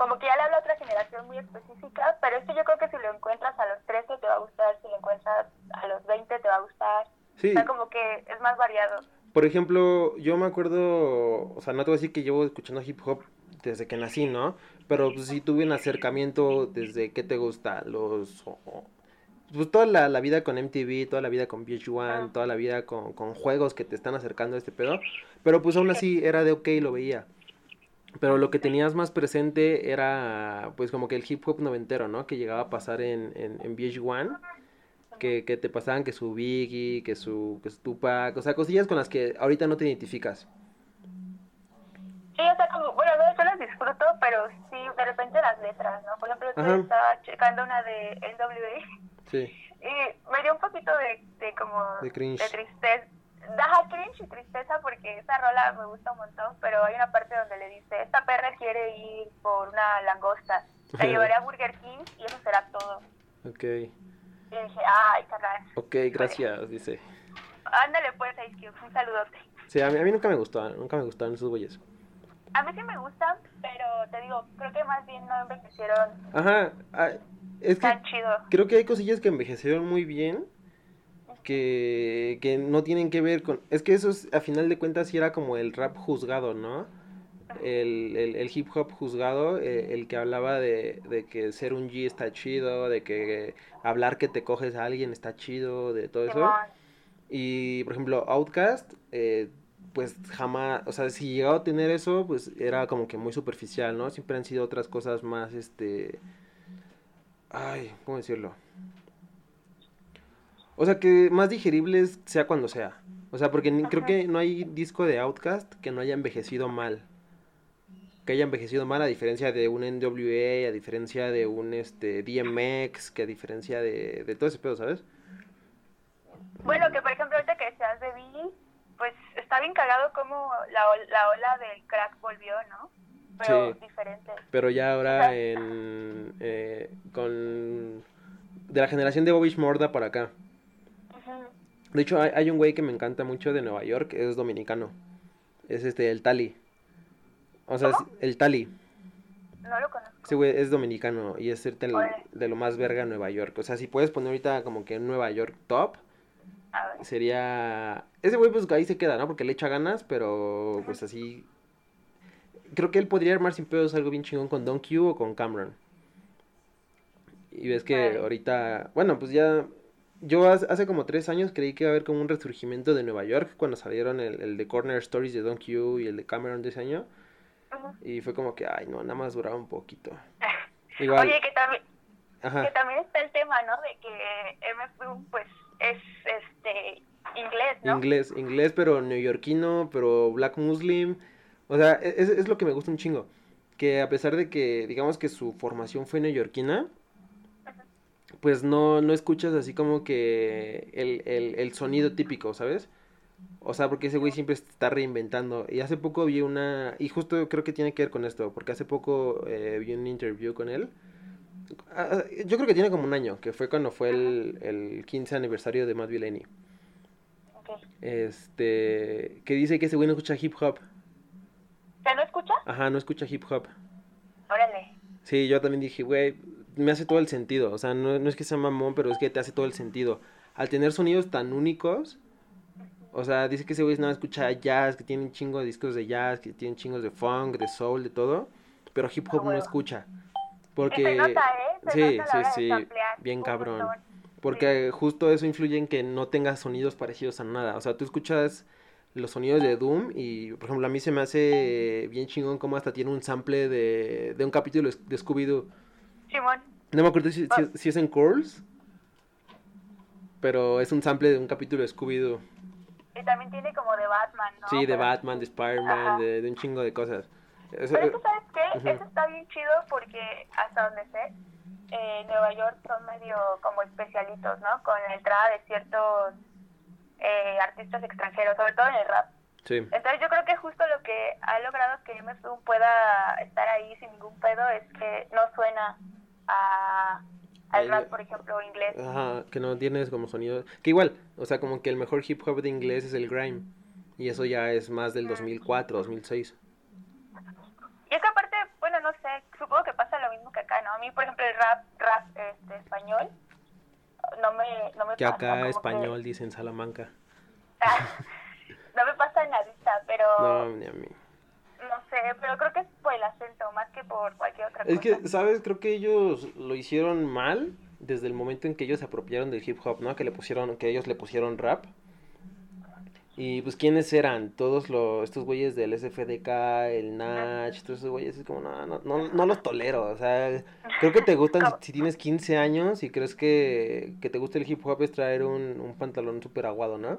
como que ya le habla a otra generación muy específica, pero este yo creo que si lo encuentras a los 13 te va a gustar, si lo encuentras a los 20 te va a gustar, Sí, o sea, como que es más variado. por ejemplo, yo me acuerdo, o sea, no te voy a decir que llevo escuchando hip hop desde que nací, ¿no? Pero pues sí tuve un acercamiento desde que te gusta, los... Pues toda la, la vida con MTV, toda la vida con VH1, Ah. toda la vida con, con juegos que te están acercando a este pedo. Pero pues aún así era de ok, lo veía. Pero lo que tenías más presente era pues como que el hip hop noventero, ¿no? Que llegaba a pasar en, en, en VH1. Que, que te pasaban que su Biggie, que su, que su Tupac, o sea, cosillas con las que ahorita no te identificas. Sí, o sea, como, bueno, no, yo las disfruto, pero sí, de repente las letras, ¿no? Por ejemplo, Ajá. estaba checando una de NWA Sí. y me dio un poquito de, de como... De cringe. tristeza. Daja cringe y tristeza porque esa rola me gusta un montón, pero hay una parte donde le dice, esta perra quiere ir por una langosta, la llevaré a Burger King y eso será todo. Ok. Y dije, ay, carnal. Ok, gracias, dice. Ándale pues, Ice Cube, un saludote. Sí, a mí, a mí nunca me gustó, nunca me gustaron esos güeyes. A mí sí me gustan, pero te digo, creo que más bien no envejecieron Ajá, es que tan chido. creo que hay cosillas que envejecieron muy bien que, que no tienen que ver con... Es que eso es, a final de cuentas sí era como el rap juzgado, ¿no? El, el, el hip hop juzgado, eh, el que hablaba de, de que ser un G está chido, de que hablar que te coges a alguien está chido, de todo eso. Y, por ejemplo, Outcast, eh, pues jamás, o sea, si llegaba a tener eso, pues era como que muy superficial, ¿no? Siempre han sido otras cosas más, este... Ay, ¿cómo decirlo? O sea, que más digeribles sea cuando sea. O sea, porque creo que no hay disco de Outcast que no haya envejecido mal. Que haya envejecido mal a diferencia de un NWA, a diferencia de un este DMX, que a diferencia de, de todo ese pedo, ¿sabes? Bueno, que por ejemplo, ahorita que decías de Billy, pues está bien cagado como la, la ola del crack volvió, ¿no? Pero Sí. diferente. Pero ya ahora en, eh, con... De la generación de Bobby Morda para acá. De hecho, hay, hay un güey que me encanta mucho de Nueva York, es dominicano. Es este, el Tali. O sea, es el Tali. No lo conozco. Ese güey es dominicano y es el, Órale. de lo más verga Nueva York. O sea, si puedes poner ahorita como que Nueva York top, A ver. sería... Ese güey pues ahí se queda, ¿no? Porque le echa ganas, pero pues así... Creo que él podría armar sin pedos algo bien chingón con Don Q o con Cameron. Y ves que ahorita... Bueno, pues ya... Yo hace, como tres años creí que iba a haber como un resurgimiento de Nueva York cuando salieron el, el de Corner Stories de Don Q y el de Cameron de ese año. Y fue como que, ay, no, nada más duraba un poquito. Igual... Oye, que también, Ajá. que también está el tema, ¿no? De que MF pues es este inglés, ¿no? Inglés, inglés, pero neoyorquino, pero black muslim. O sea, e- es, es lo que me gusta un chingo. Que a pesar de que, digamos que su formación fue neoyorquina, pues no, no escuchas así como que el, el, el sonido típico, ¿sabes? O sea, porque ese güey siempre está reinventando. Y hace poco vi una, y justo creo que tiene que ver con esto, porque hace poco eh, vi un interview con él. Ah, yo creo que tiene como un año, que fue cuando fue el, el 15 aniversario de Matt Villainy. Ok. Este, que dice que ese güey no escucha hip hop. ¿Se no escucha? Ajá, no escucha hip hop. Órale. Sí, yo también dije, güey, me hace todo el sentido. O sea, no, no es que sea mamón, pero es que te hace todo el sentido. Al tener sonidos tan únicos, o sea, dice que ese güey nada escucha jazz, que tiene un chingo de discos de jazz, que tiene chingos de funk, de soul, de todo, pero hip hop no escucha. Y Porque... se nota, ¿eh? Se Sí, nota sí, sí, bien cabrón. Porque justo eso influye en que no tengas sonidos parecidos a nada. O sea, tú escuchas los sonidos de Doom y, por ejemplo, a mí se me hace bien chingón como hasta tiene un sample de, de un capítulo de Scooby-Doo. Simón. No me acuerdo si, si, si es en Curls, pero es un sample de un capítulo de Scooby-Doo. Y también tiene como de Batman, ¿no? Sí, de Batman, de Spider-Man, de, de un chingo de cosas. Eso- Pero es que, ¿sabes qué? Ujú. Eso está bien chido porque hasta donde sé, eh, Nueva York son medio como especialitos, ¿no? Con la entrada de ciertos eh, artistas extranjeros, sobre todo en el rap. sí. Entonces yo creo que justo lo que ha logrado que MF Doom pueda estar ahí sin ningún pedo es que no suena a, al rap, por ejemplo, inglés. Ajá, que no tienes como sonido. Que igual, o sea, como que el mejor hip hop de inglés es el grime. Y eso ya es más del 2004, 2006. Y es que aparte, bueno, no sé, supongo que pasa lo mismo que acá, ¿no? A mí, por ejemplo, el rap, rap este, español, no me, no me Que pasa. acá que- español dicen Salamanca. no me pasa nadita, pero No, no. ni a mí. Sé, pero creo que es por el acento más que por cualquier otra Es cosa. que, ¿sabes? Creo que ellos lo hicieron mal desde el momento en que ellos se apropiaron del hip hop, ¿no? Que le pusieron, que ellos le pusieron rap. Y pues, ¿quiénes eran? Todos los, estos güeyes del SFDK, el Nach, todos esos güeyes, es como, no, no, no, no los tolero, o sea, creo que te gustan si, si tienes 15 años y crees que, que te gusta el hip hop es traer un, un pantalón súper aguado, ¿no?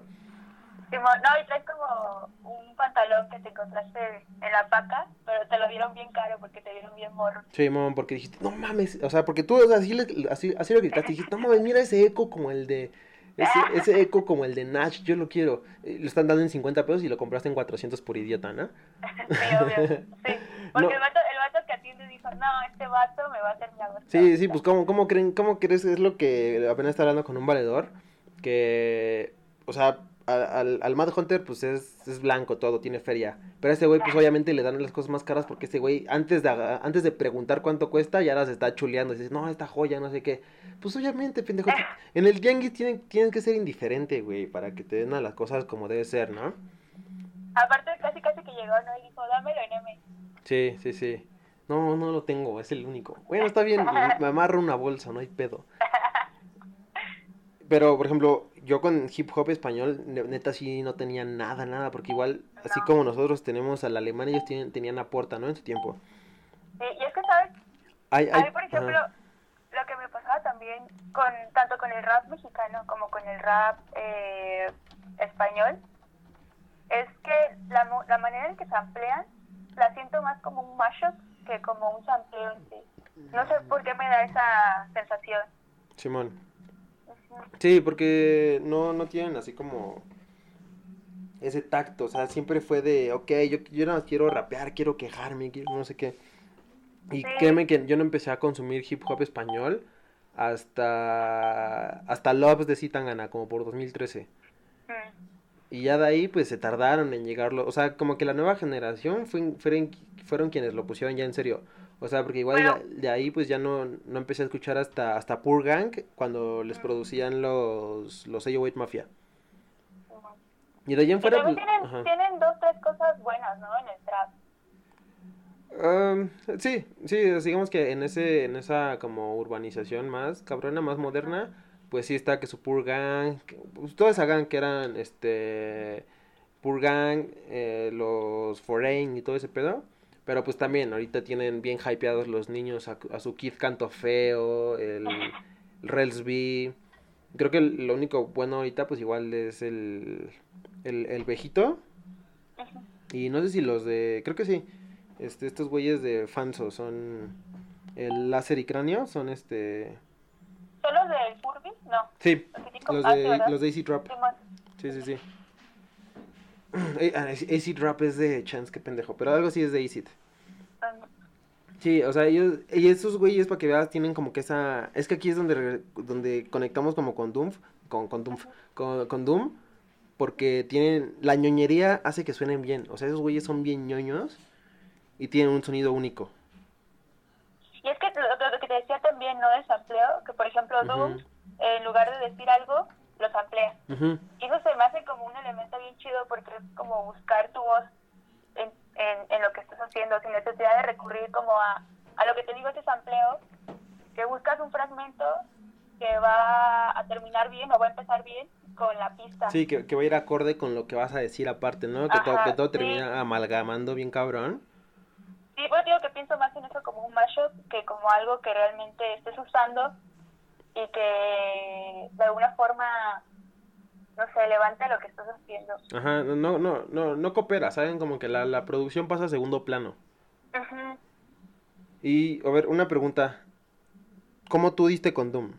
No, y traes como un pantalón que te encontraste en la paca, pero te lo dieron bien caro porque te dieron bien morro. Simón, porque dijiste, no mames, o sea, porque tú o sea, así, así, así lo gritaste, dijiste, no mames, mira ese eco como el de, ese, ese eco como el de Nash, yo lo quiero. Eh, Lo están dando en 50 pesos y lo compraste en 400 por idiota, ¿no? sí, obvio. Sí. Porque No. el, vato, el vato que atiende dijo, no, este vato me va a hacer mi agosto. Sí, sí, pues ¿cómo, cómo creen, cómo crees? Es lo que apenas está hablando con un valedor, que, o sea, al, al, al Mad Hunter pues es, es blanco todo, tiene feria, pero a este güey pues obviamente le dan las cosas más caras porque este güey antes de, antes de preguntar cuánto cuesta ya las está chuleando, y dices, no, esta joya, no sé qué, pues obviamente, pendejo, en el tianguis tienen, tienen que ser indiferente, güey, para que te den a las cosas como debe ser, ¿no? Aparte, casi casi que llegó, ¿no? Y dijo, dámelo M. Sí, sí, sí. No, no lo tengo, es el único. Bueno, está bien, me amarro una bolsa, no hay pedo. Pero, por ejemplo, yo con hip hop español, ne- neta sí no tenía nada, nada, porque igual, así No. como nosotros tenemos al alemán, ellos tienen, tenían a Porta, ¿no? En su tiempo. Sí, y es que, ¿sabes? Hay, A hay- mí, por ejemplo, ajá. lo que me pasaba también, con tanto con el rap mexicano como con el rap eh, español, es que la, la manera en que se amplian la siento más como un mashup que como un sampleo en sí. No sé por qué me da esa sensación. Simón. Sí, porque no, no tienen así como ese tacto, o sea, siempre fue de, ok, yo, yo no quiero rapear, quiero quejarme, quiero no sé qué. Y créeme que yo no empecé a consumir hip hop español hasta, hasta Loves de Zitangana, como por 2013. Mm. Y ya de ahí, pues se tardaron en llegarlo. O sea, como que la nueva generación fue- fueron, fueron quienes lo pusieron ya en serio. O sea, porque igual Bueno. de, de ahí, pues ya no, no empecé a escuchar hasta, hasta Pur Gang cuando les producían los, los 808 Mafia. Y de ahí en fuera, pues, tienen, tienen dos, tres cosas buenas, ¿no? En el trap. Um, sí, sí, digamos que en ese, en esa como urbanización más cabrona, más moderna, pues sí está que su Pur Gang, que- pues toda esa gang que eran este Pur Gang, eh, los Foreign y todo ese pedo, pero pues también ahorita tienen bien hypeados los niños a, a su Kid Canto Feo, el, el Rels B. Creo que el- lo único bueno ahorita pues igual es el, el, el Vejito. Y no sé si los de. Creo que sí. Este, estos güeyes de Fanso son. El láser y cráneo son este. ¿Son los del Furby? No. Sí, Los de, los de Easy. Simón. Sí, sí, sí. Eh, ah, Easy Drop es de Chance, qué pendejo. Pero algo sí es de Easy. Um, Sí, o sea, ellos, y esos güeyes, para que veas, tienen como que esa... Es que aquí es donde, donde conectamos como con Doom, con, con Doom, con, con Doom, porque tienen... La ñoñería hace que suenen bien, o sea, esos güeyes son bien ñoños y tienen un sonido único. Y es que lo, lo que te decía también, ¿no? De sampleo, que por ejemplo Doom, Ujú. en lugar de decir algo, lo samplea. Ujú. Y eso se me hace como un elemento bien chido porque es como buscar tu voz en, en, en lo que estás haciendo, sin necesidad de recurrir como a, a lo que te digo, ese sampleo, que buscas un fragmento que va a terminar bien o va a empezar bien con la pista. Sí, que, que va a ir acorde con lo que vas a decir aparte, ¿no? Que, todo, que todo sí. termina amalgamando bien cabrón. Sí, pues digo que pienso más en eso como un mashup que como algo que realmente estés usando y que de alguna forma, no sé, levante lo que estás haciendo. Ajá, no, no, no, no coopera, ¿saben? Como que la, la producción pasa a segundo plano. Ujú. Y, a ver, una pregunta. ¿Cómo tú diste con Doom?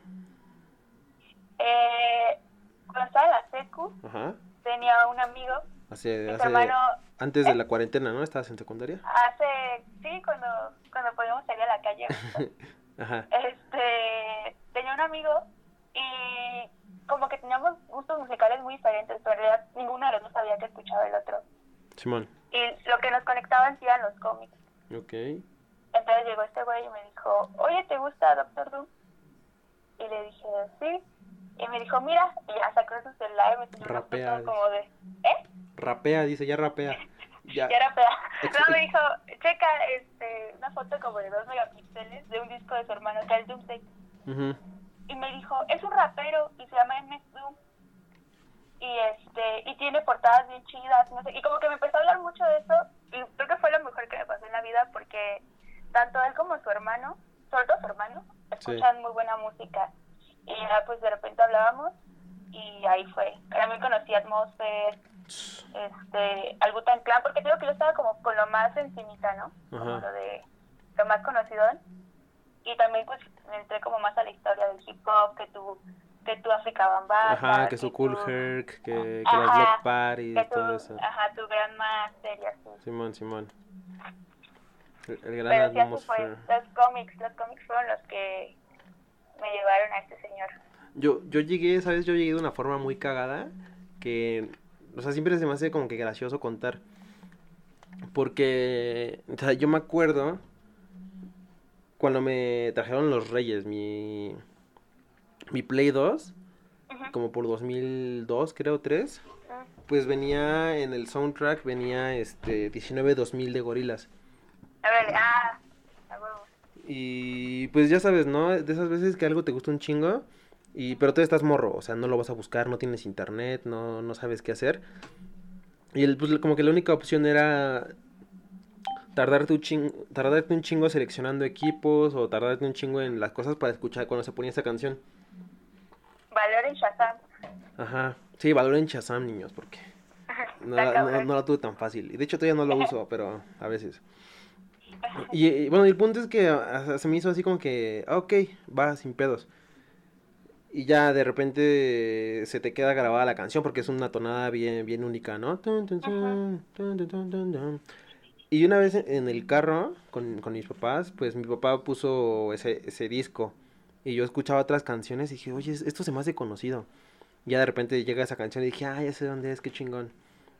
Eh, cuando estaba en la secu, Ajá. tenía un amigo, Hace, hermano, antes de la cuarentena, ¿no? ¿Estabas en secundaria? hace, sí, cuando, cuando podíamos salir a la calle, Ajá. este, tenía un amigo y como que teníamos gustos musicales muy diferentes, pero en realidad ninguno de los dos sabía que escuchaba el otro. Simón. Y lo que nos conectaban sí eran los cómics. Ok. Entonces llegó este güey y me dijo, oye, ¿te gusta Doctor Doom? Y le dije, sí. Y me dijo, mira, y ya sacó su celular y me enseñó una Rapea, foto como de, ¿eh? Rapea, dice, ya rapea. Ya. Y era fea. Ex- Luego me dijo, checa este, una foto como de dos megapíxeles de un disco de su hermano, que es Doomsday. Y me dijo, es un rapero y se llama MS Doom. Y este, y tiene portadas bien chidas, no sé. Y como que me empezó a hablar mucho de eso. Y creo que fue lo mejor que me pasó en la vida porque tanto él como su hermano, sobre todo su hermano, escuchan muy buena música. Y ya pues de repente hablábamos y ahí fue. También conocí Atmosphere, este, al Butan Clan, porque creo que yo estaba como con lo más encimita, ¿no? Como lo de lo más conocido. Y también pues me entré como más a la historia del hip hop, que tu, que tu Africa Bambata, Ajá, que su Cool Herc, que, que Ajá, las Block Parties, que tu, todo eso. ajá, tu Grandmaster y así. Simón, Simón. El, el gran Pero sí así fue. Los cómics, los cómics fueron los que me llevaron a este señor. Yo, yo llegué, ¿sabes? Yo llegué de una forma muy cagada que, o sea, siempre se me hace como que gracioso contar. Porque, o sea, yo me acuerdo cuando me trajeron los Reyes, mi, mi Play 2, Ujú. como por 2002, creo, 3, Mm. pues venía en el soundtrack, venía este 19-2000 de Gorilas. Ah, a huevo. Y pues ya sabes, ¿no? De esas veces que algo te gusta un chingo, y pero tú estás morro, o sea, no lo vas a buscar, no tienes internet, no, no sabes qué hacer. Y el, pues como que la única opción era tardarte un, chingo, tardarte un chingo seleccionando equipos o tardarte un chingo en las cosas para escuchar cuando se ponía esa canción. Valor en Shazam. Ajá. Sí, valoren Shazam, niños, porque no, la- no, no la tuve tan fácil. Y de hecho todavía no lo uso, pero a veces. Y, y, bueno, el punto es que se me hizo así como que, ah, ok, va sin pedos. Y ya de repente se te queda grabada la canción porque es una tonada bien, bien única, ¿no? Tun, tun, tun, Y una vez en el carro con, con mis papás, pues mi papá puso ese, ese disco. Y yo escuchaba otras canciones y dije, oye, esto se me hace conocido. Y ya de repente llega esa canción y dije, ah, ya sé dónde es, qué chingón.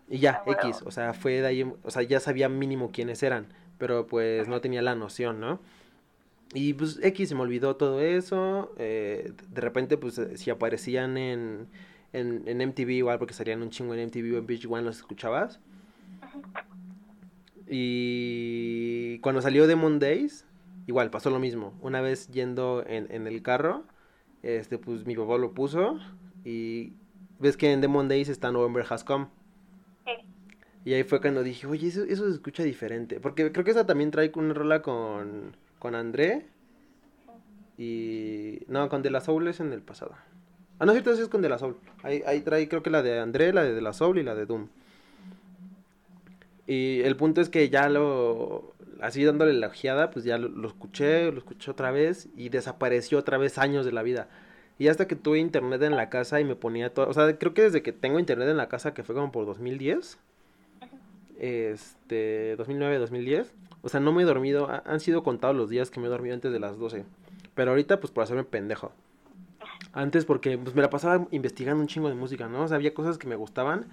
Y ya, Ah, huevo. X, o sea, fue de ahí, o sea, ya sabía mínimo quiénes eran, pero pues no tenía la noción, ¿no? Y pues X se me olvidó todo eso, eh, de repente pues eh, si aparecían en, en, en MTV igual, porque salían un chingo en MTV o en Beach One, los escuchabas. Y cuando salió Demon Days, igual pasó lo mismo. Una vez yendo en, en el carro, este pues mi papá lo puso y ves que en Demon Days está November Has Come. Sí. Y ahí fue cuando dije, oye, eso, eso se escucha diferente. Porque creo que esa también trae una rola con, con André. Y... No, con De La Soul es en el pasado. Ah, no, cierto, es con De La Soul. Ahí, ahí trae creo que la de André, la de De La Soul y la de Doom. Y el punto es que ya lo... Así dándole la ojeada, pues ya lo, lo escuché, lo escuché otra vez y desapareció otra vez años de la vida. Y hasta que tuve internet en la casa y me ponía todo... O sea, creo que desde que tengo internet en la casa, que fue como por 2010, este, 2009, 2010. O sea, no me he dormido, ha- han sido contados los días que me he dormido antes de las 12. Pero ahorita, pues por hacerme pendejo. Antes porque pues, me la pasaba investigando un chingo de música, ¿no? O sea, había cosas que me gustaban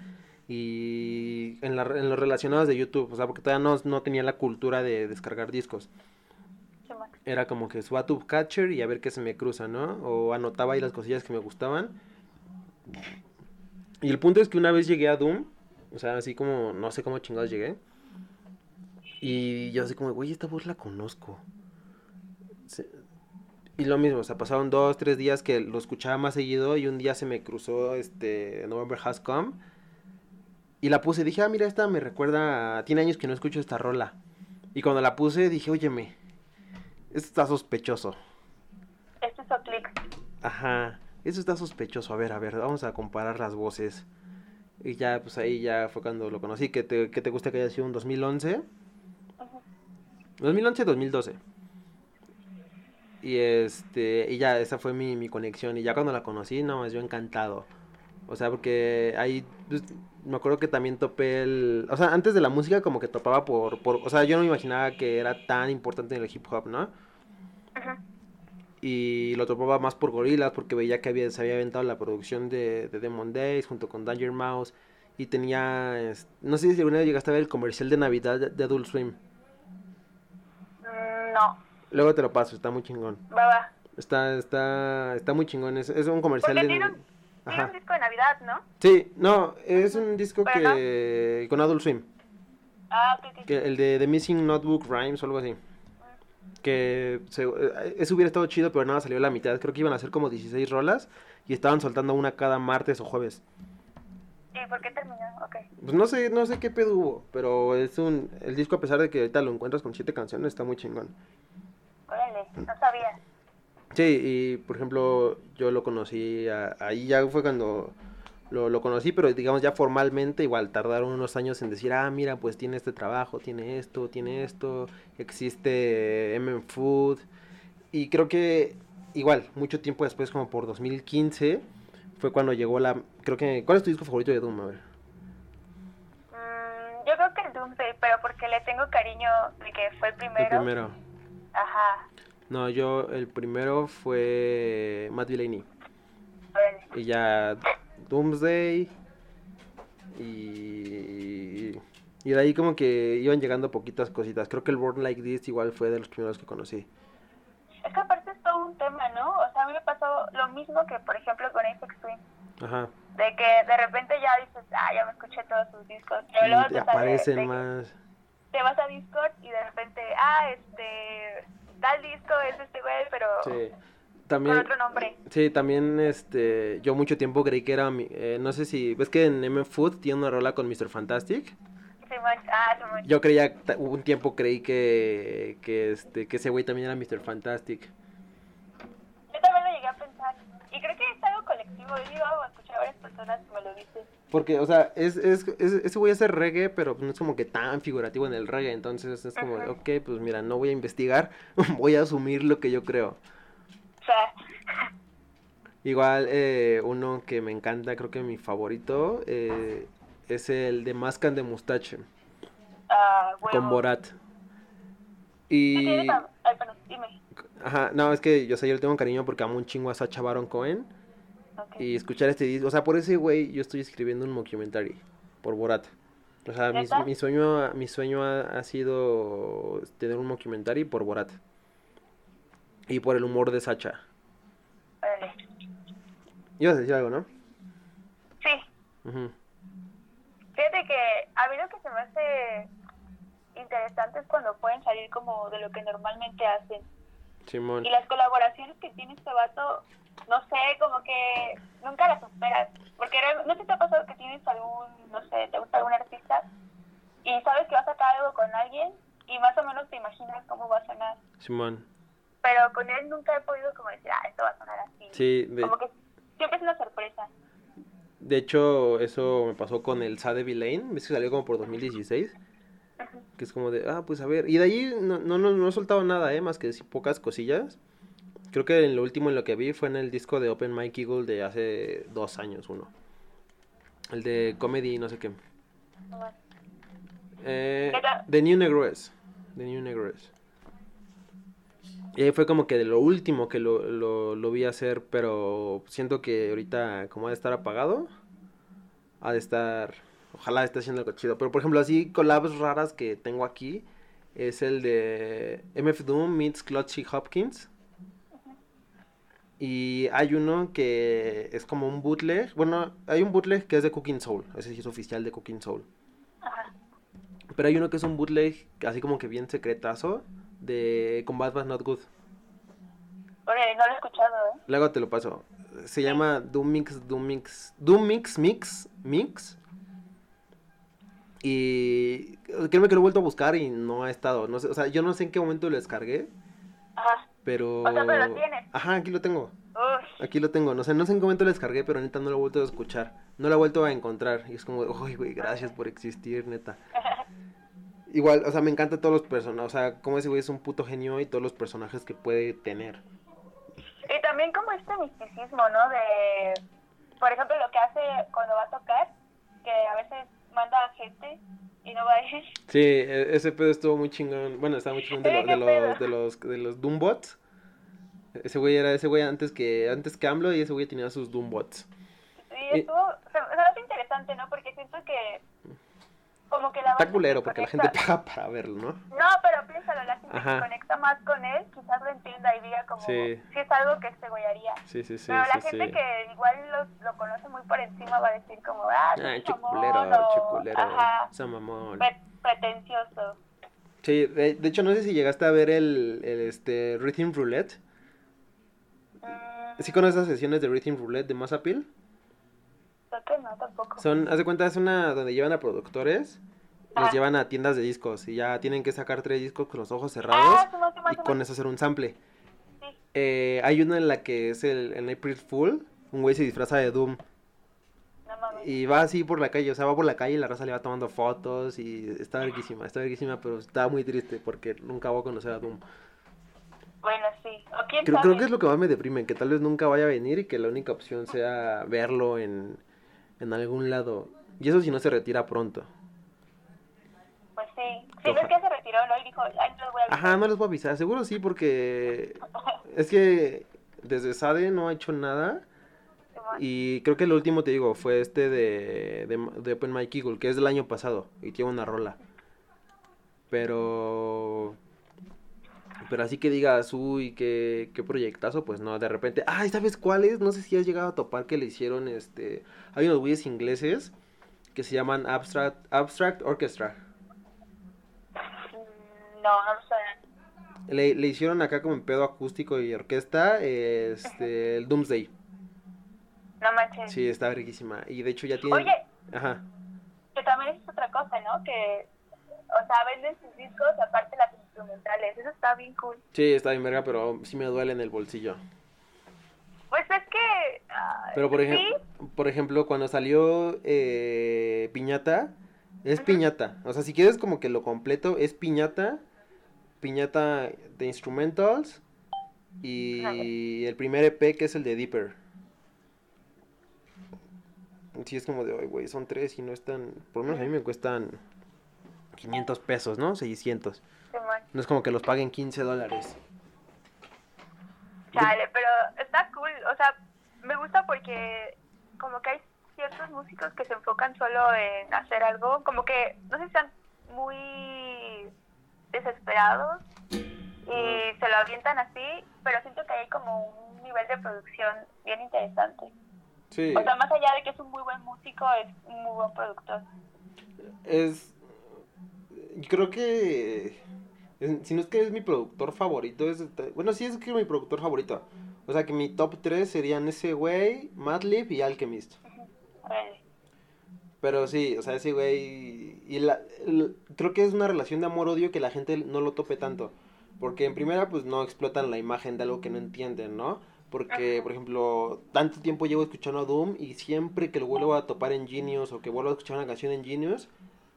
y en, la, en los relacionados de YouTube, o sea, porque todavía no, no tenía la cultura de descargar discos. Era como que su Tube Catcher y a ver qué se me cruza, ¿no? O anotaba ahí las cosillas que me gustaban. Y el punto es que una vez llegué a Doom, o sea, así como, no sé cómo chingados llegué. Y yo así como, güey, esta voz la conozco. Se- Y lo mismo, o sea, pasaron dos, tres días que lo escuchaba más seguido y un día se me cruzó este November Has Come. Y la puse, dije, ah, mira, esta me recuerda, a- tiene años que no escucho esta rola. Y cuando la puse dije, óyeme, esto está sospechoso. Esto hizo clic. Ajá, eso está sospechoso. A ver, a ver, vamos a comparar las voces. Y ya, pues ahí ya fue cuando lo conocí. ¿Qué te, qué te gusta que haya sido un 2011? Ujú. 2011, 2012. Y este, y ya, esa fue mi, mi conexión. Y ya cuando la conocí, no, yo encantado. O sea, porque ahí, pues, me acuerdo que también topé el... O sea, antes de la música como que topaba por, por... O sea, yo no me imaginaba que era tan importante en el hip hop, ¿no? Ujú. Y lo topaba más por gorilas porque veía que había, se había aventado la producción de, de Demon Days junto con Danger Mouse. Y tenía... No sé si alguna vez llegaste a ver el comercial de Navidad de, Adult Swim. Mm, No, Luego te lo paso, está muy chingón. va, va. Está, está, está muy chingón. Es, es un comercial Porque de... tiene tiene Ajá. un disco de Navidad, ¿no? Sí, no, es un disco Pero que... Con Adult Swim. Ah, ok. Que, el de The Missing Notebook Rhymes o algo así. Que se, eh, eso hubiera estado chido, pero nada, salió a la mitad. Creo que iban a ser como 16 rolas y estaban soltando una cada martes o jueves. ¿Y por qué terminó? Ok. Pues no sé, no sé qué pedo hubo, pero es un... El disco, a pesar de que ahorita lo encuentras con siete canciones, está muy chingón. Órale, no sabía. Sí, y por ejemplo, yo lo conocí, a- ahí ya fue cuando lo, lo conocí, pero digamos ya formalmente igual tardaron unos años en decir, ah, mira, pues tiene este trabajo, tiene esto, tiene esto, existe MM Food. Y creo que igual, mucho tiempo después, como por 2015, fue cuando llegó la... Creo que... ¿Cuál es tu disco favorito de Doom? A ver. Mm, yo creo que el Doomsday, pero porque le tengo cariño de que fue el primero. El primero. Ajá. No, yo el primero fue Matt Delaney. Y ya Doomsday. Y, y de ahí como que iban llegando poquitas cositas. Creo que el Born Like This igual fue de los primeros que conocí. Es que aparte es todo un tema, ¿no? O sea, a mí me pasó lo mismo que, por ejemplo, con Apex Twin. Ajá. De que de repente ya dices, ah, ya me escuché todos sus discos. Pero luego Y te, te aparecen de más. te vas a Discord y de repente, ah, este, tal disco es este güey, pero Sí. con También, otro nombre. sí, también este, yo mucho tiempo creí que era, mi- eh, no sé si, ves que en M Food tiene una rola con Mr. Fantastic. Ah. Yo creía, un tiempo creí que, que, este, que ese güey también era Mr. Fantastic. Yo también lo llegué a pensar. Y creo que es algo colectivo. Yo iba a escuchar a varias personas que me lo dicen. Porque, o sea, es, es, es- ese güey hace reggae, pero no es como que tan figurativo en el reggae. Entonces es como, ok, pues mira, no voy a investigar, voy a asumir lo que yo creo. Sea, Igual, eh, uno que me encanta, creo que mi favorito, eh, es el de Mascan de Mustache, ah, huevo. con Borat. Sí, Y, Ay, perdón, dime. ajá, no, es que yo sé, yo le tengo cariño porque amo un chingo a Sacha Baron Cohen. Y escuchar este disco, o sea, por ese güey yo estoy escribiendo un mockumentary por Borat. O sea, mi, mi sueño, mi sueño ha, ha sido tener un mockumentary por Borat. Y por el humor de Sacha. Órale. Ibas a decir algo, ¿no? Sí, fíjate que a mí lo que se me hace interesante es cuando pueden salir como de lo que normalmente hacen. Simón. Y las colaboraciones que tiene este vato, no sé, como que nunca las superas. Porque no sé si te ha pasado que tienes algún, no sé, te gusta algún artista y sabes que vas a sacar algo con alguien y más o menos te imaginas cómo va a sonar. Simón. Pero con él nunca he podido como decir, ah, esto va a sonar así. Sí, de, Como que siempre es una sorpresa. de hecho, eso me pasó con el Sade Villain. ¿Ves que salió como por 2016? Ujú. Que es como de, ah, pues a ver. Y de ahí no, no, no, no he soltado nada, ¿eh? Más que pocas cosillas. Creo que en lo último en lo que vi fue en el disco de Open Mike Eagle de hace dos años, uno. El de Comedy, no sé qué. Eh. The New Negroes. The New Negroes. Y ahí fue como que de lo último que lo, lo, lo vi hacer, pero siento que ahorita como ha de estar apagado, ha de estar, ojalá esté haciendo algo chido. Pero por ejemplo, así collabs raras que tengo aquí es el de MF Doom meets Clutchy Hopkins. Y hay uno que es como un bootleg. Bueno, hay un bootleg que es de Cooking Soul. Ese sí es oficial de Cooking Soul. Ajá. Pero hay uno que es un bootleg, así como que bien secretazo, de Combat But Not Good. Órale, no lo he escuchado, ¿eh? Luego te lo paso. Se llama Doom Mix, Doom Mix, Doom Mix, Mix, Mix. Y créeme que lo he vuelto a buscar y no ha estado. No sé, o sea, yo no sé en qué momento lo descargué, Ajá. Pero... O sea, pero lo tienes. Ajá, aquí lo tengo. Aquí lo tengo. No sé, no sé en qué momento lo descargué, pero neta no lo he vuelto a escuchar. No lo he vuelto a encontrar. Y es como, uy, güey, gracias por existir, neta. Igual, o sea, me encanta todos los personajes. O sea, como ese güey es un puto genio y todos los personajes que puede tener. Y también como este misticismo, ¿no? De, por ejemplo, lo que hace cuando va a tocar, que a veces manda a gente y no va a ir. Sí, e- ese pedo estuvo muy chingón. Bueno, estaba muy chingón de, lo- los, de los, de los Doombots. Ese güey era ese güey antes que, antes que AMLO y ese güey tenía sus Doombots. Y estuvo, se, se me hace interesante, ¿no? Porque siento que como que la Está culero porque la conecta- gente paga para verlo, ¿no? No, pero piénsalo, la gente Ajá. se conecta más con él, quizás lo entienda y diga como Sí. si es algo que este güey haría. Sí, sí, sí, pero la sí, gente sí. que igual lo, lo conoce muy por encima va a decir como, ah, Ah, es che mamón, culero, o- che culero. Ajá, Esa mamón. pre- pretencioso. Sí, de, de hecho no sé si llegaste a ver el, el este Rhythm Roulette. Mm, ¿Sí conoces esas sesiones de Rhythm Roulette de Massapil? Creo que no, tampoco. Son, haz de cuenta, es una donde llevan a productores, los llevan a tiendas de discos y ya tienen que sacar tres discos con los ojos cerrados Ah, Simón, y con eso hacer un sample. Sí. Eh, hay una en la que es el en April Fool, un güey se disfraza de Doom No. Y va así por la calle, o sea, va por la calle y la raza le va tomando fotos y está verguísima, está verguísima, pero está muy triste porque nunca voy a conocer a Doom. Bueno, sí. O quién Creo, sabe. creo que es lo que más me deprime, que tal vez nunca vaya a venir y que la única opción sea verlo en, en algún lado. Y eso si no se retira pronto. Pues sí. Sí, Oja- ves que se retiró, ¿no? Y dijo, ay, no los voy a Ajá, no les voy a avisar, seguro sí, porque es que desde Sade no ha hecho nada. Y creo que el último, te digo, fue este de, de, de Open Mike Eagle, que es del año pasado, y tiene una rola. Pero... Pero así que digas, uy, qué, qué proyectazo, pues no, de repente, ay, ¿sabes cuál es? No sé si has llegado a topar que le hicieron, este, hay unos güeyes ingleses que se llaman Abstract, Abstract Orchestra. Mm, No, no lo suena. Le, le hicieron acá como en pedo acústico y orquesta, este, el Doomsday. No manches. Sí, está riquísima. Y de hecho ya tiene... Oye, Ajá. que también es otra cosa, ¿no? Que, o sea, venden sus discos aparte las instrumentales. Eso está bien cool. Sí, está bien verga, pero sí me duele en el bolsillo. Pues es que... ah, Pero por, sí, ejemplo por ejemplo, cuando salió eh, Piñata, es. Piñata. O sea, si quieres como que lo completo, es Piñata, Piñata de Instrumentals y el primer EP que es el de Deeper. Sí, es como de, "Ay, güey, son tres y no están, por lo menos a mí me cuestan 500 pesos, ¿no? 600. No es como que los paguen 15 dólares. Chale, pero está cool, o sea, me gusta porque como que hay ciertos músicos que se enfocan solo en hacer algo, como que, no sé si están muy desesperados y se lo avientan así, pero siento que hay como un nivel de producción bien interesante. Sí. O sea, más allá de que es un muy buen músico, es un muy buen productor. Es. Creo que. Es- si no es que es mi productor favorito, es. Bueno, sí es que es mi productor favorito. O sea que mi top 3 serían ese güey, Madlib y Alchemist. Pero sí, o sea, ese güey. Y la, el- creo que es una relación de amor-odio que la gente no lo tope tanto. Porque en primera, pues no explotan la imagen de algo que no entienden, ¿no? Porque, Ajá. por ejemplo, tanto tiempo llevo escuchando a Doom y siempre que lo vuelvo a topar en Genius o que vuelvo a escuchar una canción en Genius,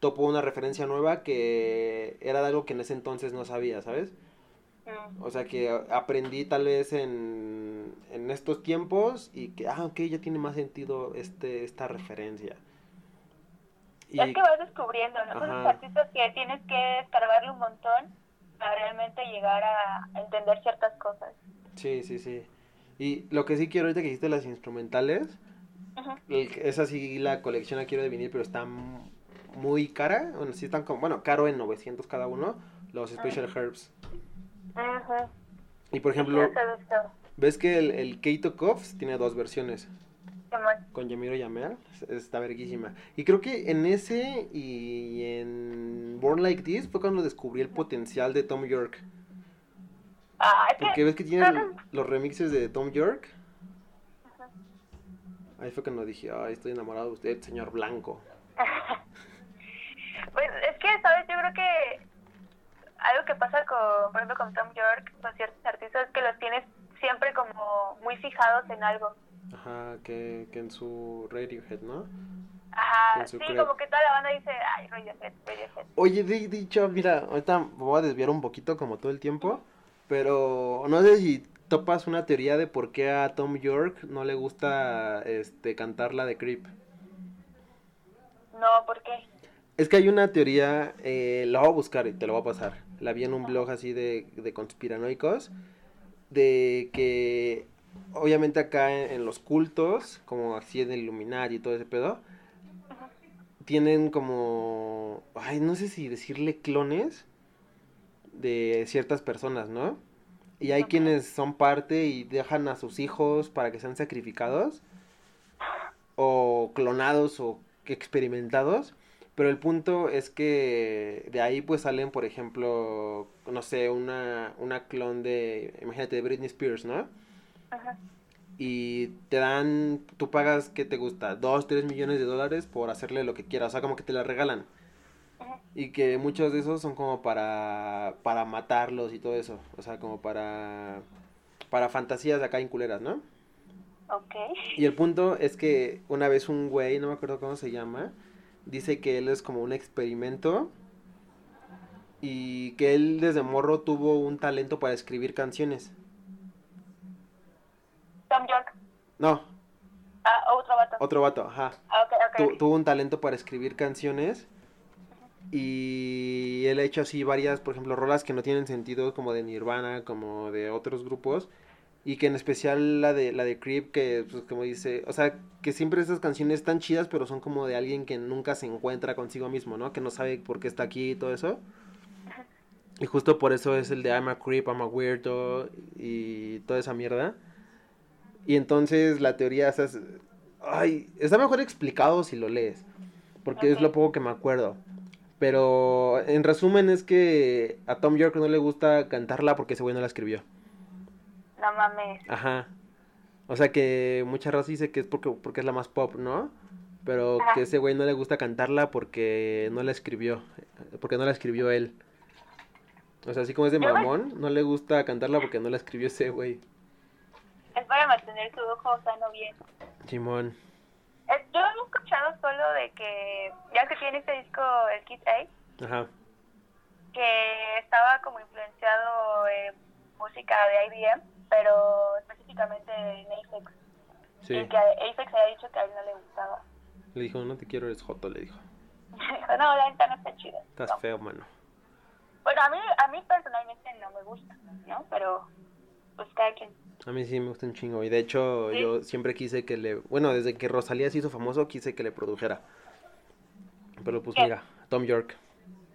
topo una referencia nueva que era de algo que en ese entonces no sabía, ¿sabes? Mm. O sea que aprendí tal vez en, en estos tiempos y que, ah, ok, ya tiene más sentido este, esta referencia. Y, Es que vas descubriendo, ¿no? Son artistas que tienes que escarbarle un montón para realmente llegar a entender ciertas cosas. sí, sí, sí. Y lo que sí quiero ahorita que hiciste las instrumentales, el- esa sí la colección la quiero de vinil, pero está muy cara. Bueno, sí están como, bueno, caro en 900 cada uno, los Special Herbs. Ujú. Y por ejemplo, ves que el, el Keito Koffs tiene dos versiones. Con Yamiro Yamel, es- está verguísima. Y creo que en ese y en Born Like This fue cuando descubrí el potencial de Tom York. Ah. Porque ves que tiene los remixes de Tom York. Ajá. Ahí fue cuando dije, ay, estoy enamorado de usted, señor Blanco. Pues es que, ¿sabes? Yo creo que algo que pasa con, por ejemplo, con Tom York, con ciertos artistas, es que los tienes siempre como muy fijados en algo. Ajá, que, que en su Radiohead, ¿no? Ajá, sí, como que toda la banda dice, ay, Radiohead, Radiohead. Oye, di- dicho, mira, ahorita me voy a desviar un poquito como todo el tiempo, pero no sé si topas una teoría de por qué a Tom York no le gusta este cantar la de Creep. No, ¿por qué? Es que hay una teoría, eh, la voy a buscar y te la voy a pasar. La vi en un blog así de, de conspiranoicos, de que obviamente acá en, en los cultos, como así en el Illuminati y todo ese pedo, tienen como, ay, no sé si decirle clones de ciertas personas, ¿no? Y hay quienes son parte y dejan a sus hijos para que sean sacrificados o clonados o experimentados. Pero el punto es que de ahí pues salen, por ejemplo, no sé, una, una clon de, imagínate, de Britney Spears, ¿no? Ajá. Y te dan, tú pagas, ¿qué te gusta? Dos, tres millones de dólares por hacerle lo que quieras, o sea, como que te la regalan. Ajá. Y que muchos de esos son como para, para matarlos y todo eso, o sea, como para, para fantasías de acá inculeras, ¿no? Ok. Y el punto es que una vez un güey, no me acuerdo cómo se llama, dice que él es como un experimento y que él desde morro tuvo un talento para escribir canciones. Tom York. No, Ah, otro vato. otro vato, ajá. Ah, ok, ok. Tu- tuvo un talento para escribir canciones y él ha hecho así varias, por ejemplo, rolas que no tienen sentido como de Nirvana, como de otros grupos y que en especial la de la de Creep que pues como dice, o sea, que siempre estas canciones están chidas, pero son como de alguien que nunca se encuentra consigo mismo, ¿no? Que no sabe por qué está aquí y todo eso. Y justo por eso es el de I'm a creep, I'm a weirdo y toda esa mierda. Y entonces la teoría, o sea, es- ay, está mejor explicado si lo lees, porque es lo poco que me acuerdo. Pero en resumen es que a Tom York no le gusta cantarla porque ese güey no la escribió. No mames. Ajá. O sea que mucha raza dice que es porque, porque es la más pop, ¿no? Pero Ajá. que ese güey no le gusta cantarla porque no la escribió, porque no la escribió él. O sea, así como es de mamón, no le gusta cantarla porque no la escribió ese güey. Es para mantener su ojo sano bien. Simón. Eh, Yo he escuchado solo de que, ya que tiene este disco, el Kid A, Ajá. que estaba como influenciado en música de IBM, pero específicamente en Apex. Sí. Y que Apex había dicho que a él no le gustaba. Le dijo, no te quiero, eres joto, le dijo. Dijo, no, la neta no está chida. Estás No. feo, mano. Bueno, a mí, a mí personalmente no me gusta, ¿no? Pero, pues cada quien. A mí sí me gusta un chingo. Y de hecho, ¿Sí? yo siempre quise que le. Bueno, desde que Rosalía se hizo famoso, quise que le produjera. Pero pues ¿Qué? mira, Tom York.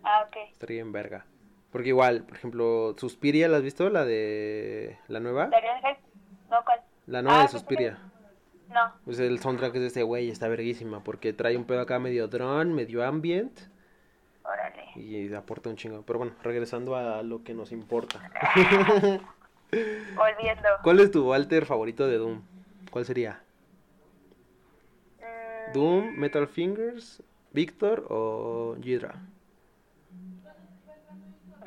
Ah, ok. Estaría en verga. Porque igual, por ejemplo, Suspiria, ¿la has visto? La de. La nueva. La nueva Ah, de sí, Suspiria. No. Pues el soundtrack es de ese güey, está verguísima. Porque trae un pedo acá medio drone, medio ambient. Órale. Y aporta un chingo. Pero bueno, regresando a lo que nos importa. Volviendo. ¿Cuál es tu alter favorito de Doom? ¿Cuál sería? Mm, ¿Doom, Metal Fingers, Victor o Jidra?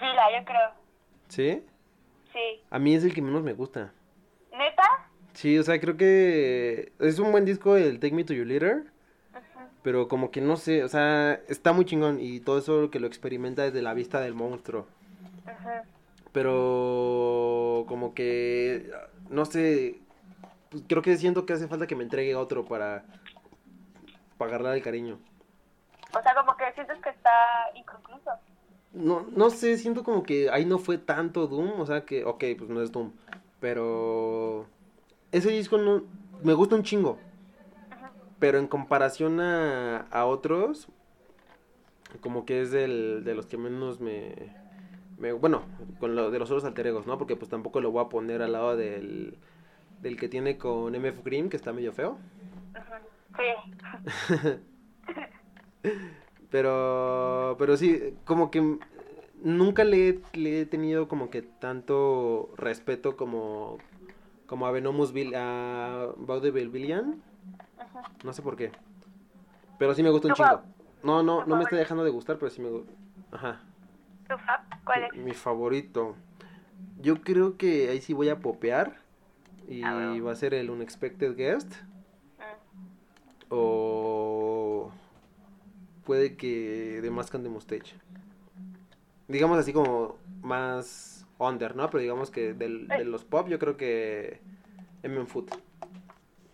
Gila, yo creo. ¿Sí? Sí. A mí es el que menos me gusta. ¿Neta? Sí, o sea, creo que es un buen disco el Take Me to Your Leader. Pero como que no sé, o sea, está muy chingón y todo eso que lo experimenta desde la vista del monstruo. Ujú. Pero como que, no sé, pues creo que siento que hace falta que me entregue otro para, para agarrar el cariño. O sea, como que sientes que está inconcluso. No, no sé, siento como que ahí no fue tanto Doom, o sea que, ok, pues no es Doom, pero ese disco no, me gusta un chingo, pero en comparación a, a otros, como que es del, de los que menos me, me, bueno, con lo de los otros alter egos, ¿no? Porque pues tampoco lo voy a poner al lado del, del que tiene con MF Grimm, que está medio feo. Sí. Pero, pero sí, como que nunca le, he- le he tenido como que tanto respeto como, como a Venomus Vil, a Vaudeville Villian. Ujú. No sé por qué. Pero sí me gusta un ¿Tu chingo. No, no, no me está dejando de gustar, pero sí me gusta. Ajá. ¿Tu fab? ¿Cuál es? Mi favorito. Yo creo que ahí sí voy a popear. Y Ah, bueno. va a ser el Unexpected Guest. Mm. O puede que de Mask and the Mustache. Digamos así como más under, ¿no? Pero digamos que del- de los pop yo creo que M Foot.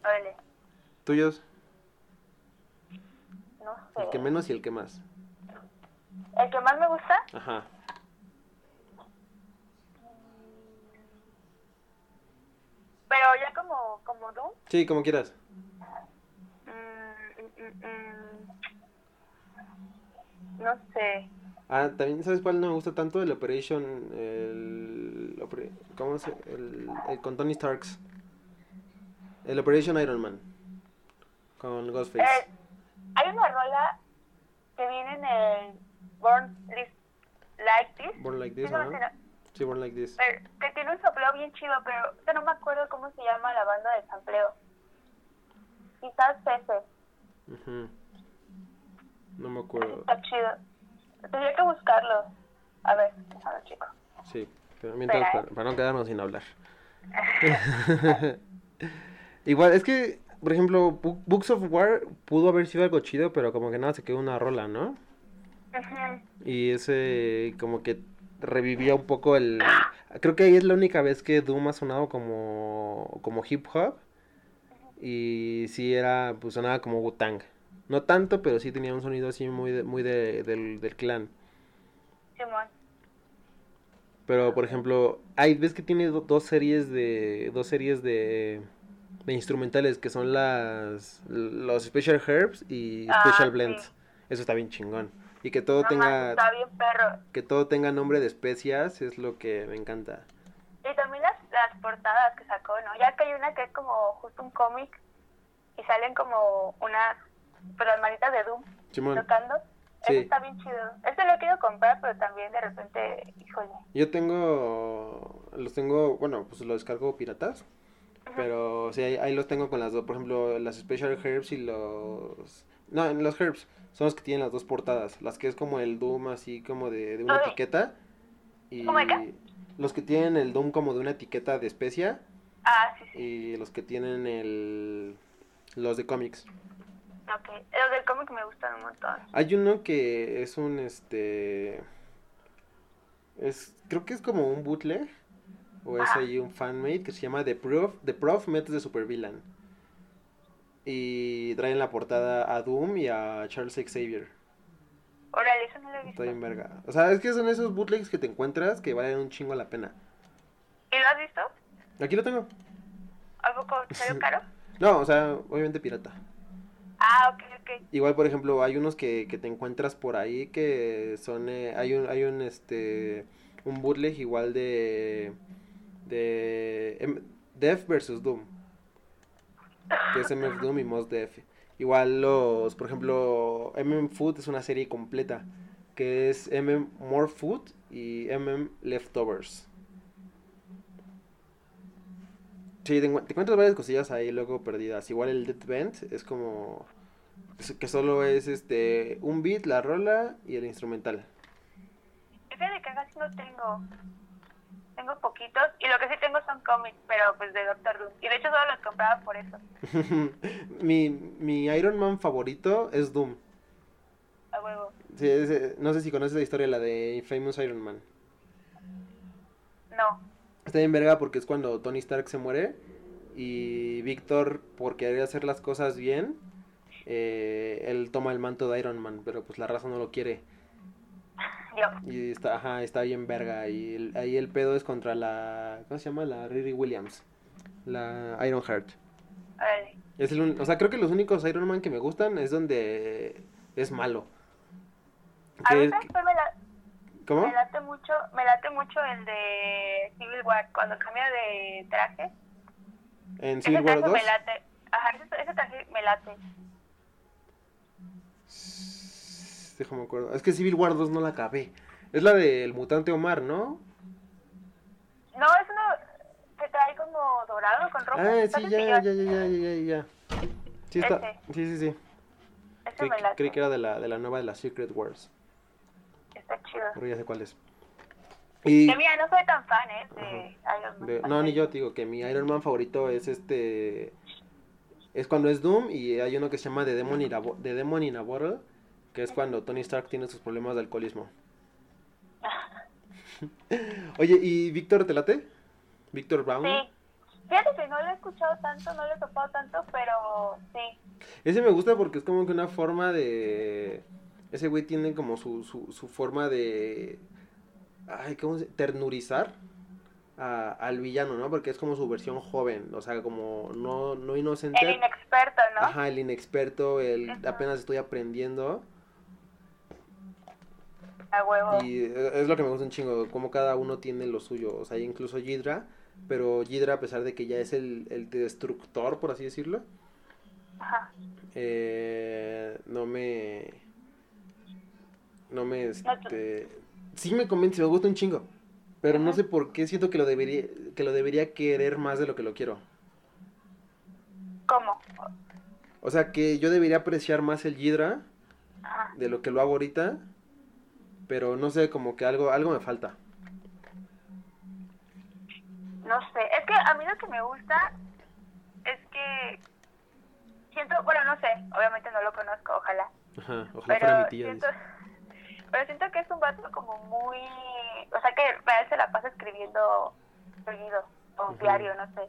Órale. ¿Tuyos? No sé. El que menos y el que más. El que más me gusta, Ajá. pero ya como, como Doom. Sí, como quieras. mm, mm, mm, mm. No sé. Ah, también, ¿sabes cuál no me gusta tanto? El Operation, el... ¿Cómo se...? El, el con Tony Starks. El Operation Iron Man. Con Ghostface. Eh, hay una rola que viene en el Born This Like This. Born Like ¿Sí This, ¿no? Sí, Born Like This. Pero- que tiene un sopleo bien chido, pero no me acuerdo cómo se llama la banda de sampleo. Quizás ese. Ujú. No me acuerdo. Está chido. Tendría que buscarlo. A ver, déjalo, chico. Sí, pero mientras, Espera, para, para no quedarnos sin hablar. Igual, es que, por ejemplo, Bu- Books of War pudo haber sido algo chido, pero como que nada, se quedó una rola, ¿no? Y ese como que revivía un poco el... Creo que ahí es la única vez que Doom ha sonado como, como hip hop. Y sí era, pues sonaba como Wu-Tang. No tanto, pero sí tenía un sonido así muy, de- muy de- del, del clan. Simón. Pero, por ejemplo, hay, ves que tiene do- dos series de, dos series de, de instrumentales que son las, los Special Herbs y Ah, Special sí. Blends. Eso está bien chingón. Y que todo No tenga... está bien perro. que todo tenga nombre de especias es lo que me encanta. Y también las, las portadas que sacó, ¿no? Ya que hay una que es como justo un cómic y salen como unas, las manitas de Doom Simón, tocando. Sí. Eso está bien chido. Este lo quiero comprar, pero también de repente, híjole. yo tengo, los tengo, bueno, pues los descargo piratas, pero sí, ahí, ahí los tengo con las dos, por ejemplo, las Special Herbs y los, no, los Herbs son los que tienen las dos portadas, las que es como el Doom así como de, de una Ay. etiqueta y ¿Cómo de qué? los que tienen el Doom como de una etiqueta de especia Ah, sí, sí. y los que tienen el, los de cómics. Ok. Los del cómic me gustan un montón. Hay uno que es un este es creo que es como un bootleg o es ahí un fanmade que se llama The Prof, The Prof Metes de Supervillain. Y trae en la portada a Doom y a Charles Xavier. Órale, eso no lo he visto. Está bien verga. O sea, es que son esos bootlegs que te encuentras que valen un chingo la pena. ¿Y lo has visto? Aquí lo tengo. ¿A poco salió caro? No, o sea, obviamente pirata. Ah, ok, ok. Igual, por ejemplo, hay unos que, que te encuentras por ahí que son, eh, hay un, hay un, este, un bootleg igual de, de em- Def versus Doom, que es MF Doom y Mos Def. Igual los, por ejemplo, MM Food es una serie completa, que es MM More Food y MM Leftovers. Sí, te, encu- te encuentras varias cosillas ahí luego perdidas. Igual el Dead Band es como que solo es este un beat, la rola y el instrumental. Fíjate que casi no tengo. Tengo poquitos. Y lo que sí tengo son cómics, pero pues de Doctor Doom. Y de hecho solo los compraba por eso. mi, mi Iron Man favorito es Doom. A huevo. Sí, es, no sé si conoces la historia, la de Famous Iron Man. No. Está bien verga porque es cuando Tony Stark se muere y Víctor, por querer hacer las cosas bien, eh, él toma el manto de Iron Man, pero pues la raza no lo quiere. Yo. Y está, ajá, está bien verga. Y el- ahí el pedo es contra la. ¿Cómo se llama? La Riri Williams. La Ironheart. Órale. Es el un- o sea, creo que los únicos Iron Man que me gustan es donde es malo. A Que- mí ¿sabes cuál me, la- ¿Cómo? me late mucho, me late mucho el de Civil War, cuando cambia de traje. En Ese Civil War traje 2. me late. Ajá, ese, ese traje me late. Déjame acuerdo. Es que Civil War 2 no la acabé. Es la del mutante Omar, ¿no? No, es uno que trae como dorado con rojo. Ah, sí, ya, ya, ya, ya, ya, ya. Sí, está. Sí, sí, sí. Me creí que era de la, de la nueva de la Secret Wars. Está chido. Pero ya sé cuál es. Y. Que mira, no soy tan fan, ¿eh? De Iron Man. de- no, ni yo te digo que mi Iron Man favorito es este. Es cuando es Doom y hay uno que se llama The Demon in a, Bo- The Demon in a Bottle, que es cuando Tony Stark tiene sus problemas de alcoholismo. Oye, ¿y Víctor te late? ¿Víctor Brown? Sí. Fíjate que no lo he escuchado tanto, no lo he topado tanto, pero sí. Ese me gusta porque es como que una forma de... Ese güey tiene como su, su, su forma de... Ay, ¿cómo se...? Ternurizar a- al villano, ¿no? Porque es como su versión joven, o sea, como no, no inocente. El inexperto, ¿no? Ajá, el inexperto, el apenas estoy aprendiendo. A huevo. Y es lo que me gusta un chingo, como cada uno tiene lo suyo. O sea, incluso Yidra, pero Yidra, a pesar de que ya es el, el destructor, por así decirlo, Ajá. eh, no me. No me. No Este, sí me convence, me gusta un chingo. Pero no sé por qué siento que lo debería que lo debería querer más de lo que lo quiero. ¿Cómo? O sea, que yo debería apreciar más el Yidra Ajá. de lo que lo hago ahorita. Pero no sé, como que algo, algo me falta. No sé. Es que a mí lo que me gusta es que siento, bueno, no sé, obviamente no lo conozco, ojalá. Ajá, ojalá fuera mi Pero tía. siento, dice. Pero siento que es un vato como muy, o sea que real se la pasa escribiendo seguido o diario, no sé.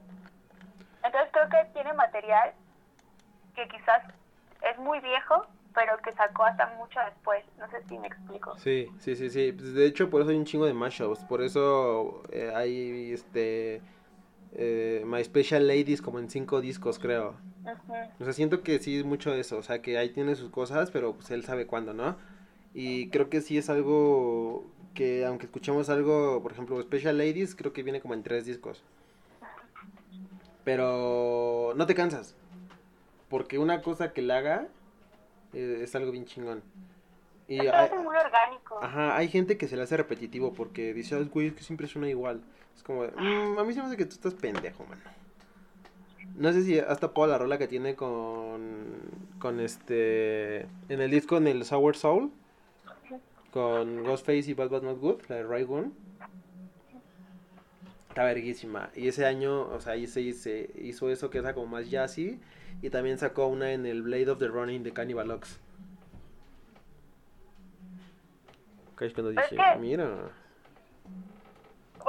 Entonces creo que tiene material que quizás es muy viejo, pero que sacó hasta mucho después. No sé si me explico. Sí, sí, sí, sí. Pues, de hecho, por eso hay un chingo de mashups. Por eso eh, hay este. eh, My Special Ladies como en cinco discos, creo. O sea, siento que sí es mucho de eso. O sea, que ahí tiene sus cosas, pero pues él sabe cuándo, ¿no? Y creo que sí es algo que, aunque escuchemos algo, por ejemplo, Special Ladies, creo que viene como en tres discos. Pero no te cansas. Porque una cosa que le haga eh, es algo bien chingón. Y Es que lo hay- hace muy orgánico. Ajá, hay gente que se le hace repetitivo porque dice, "Ay, güey, es que siempre suena igual. Es como, de, "Mm, a mí se me hace que tú estás pendejo, mano. No sé si has tapado la rola que tiene con, con este, en el disco en el Sour Soul, con Ghostface y Bad Bad Not Good, la de Raygun. Está verguísima. Y ese año, o sea, ahí se, se hizo eso que era como más jazzy. Y también sacó una en el Blade of the Running de Cannibal Ox. Que es cuando Es dije, mira.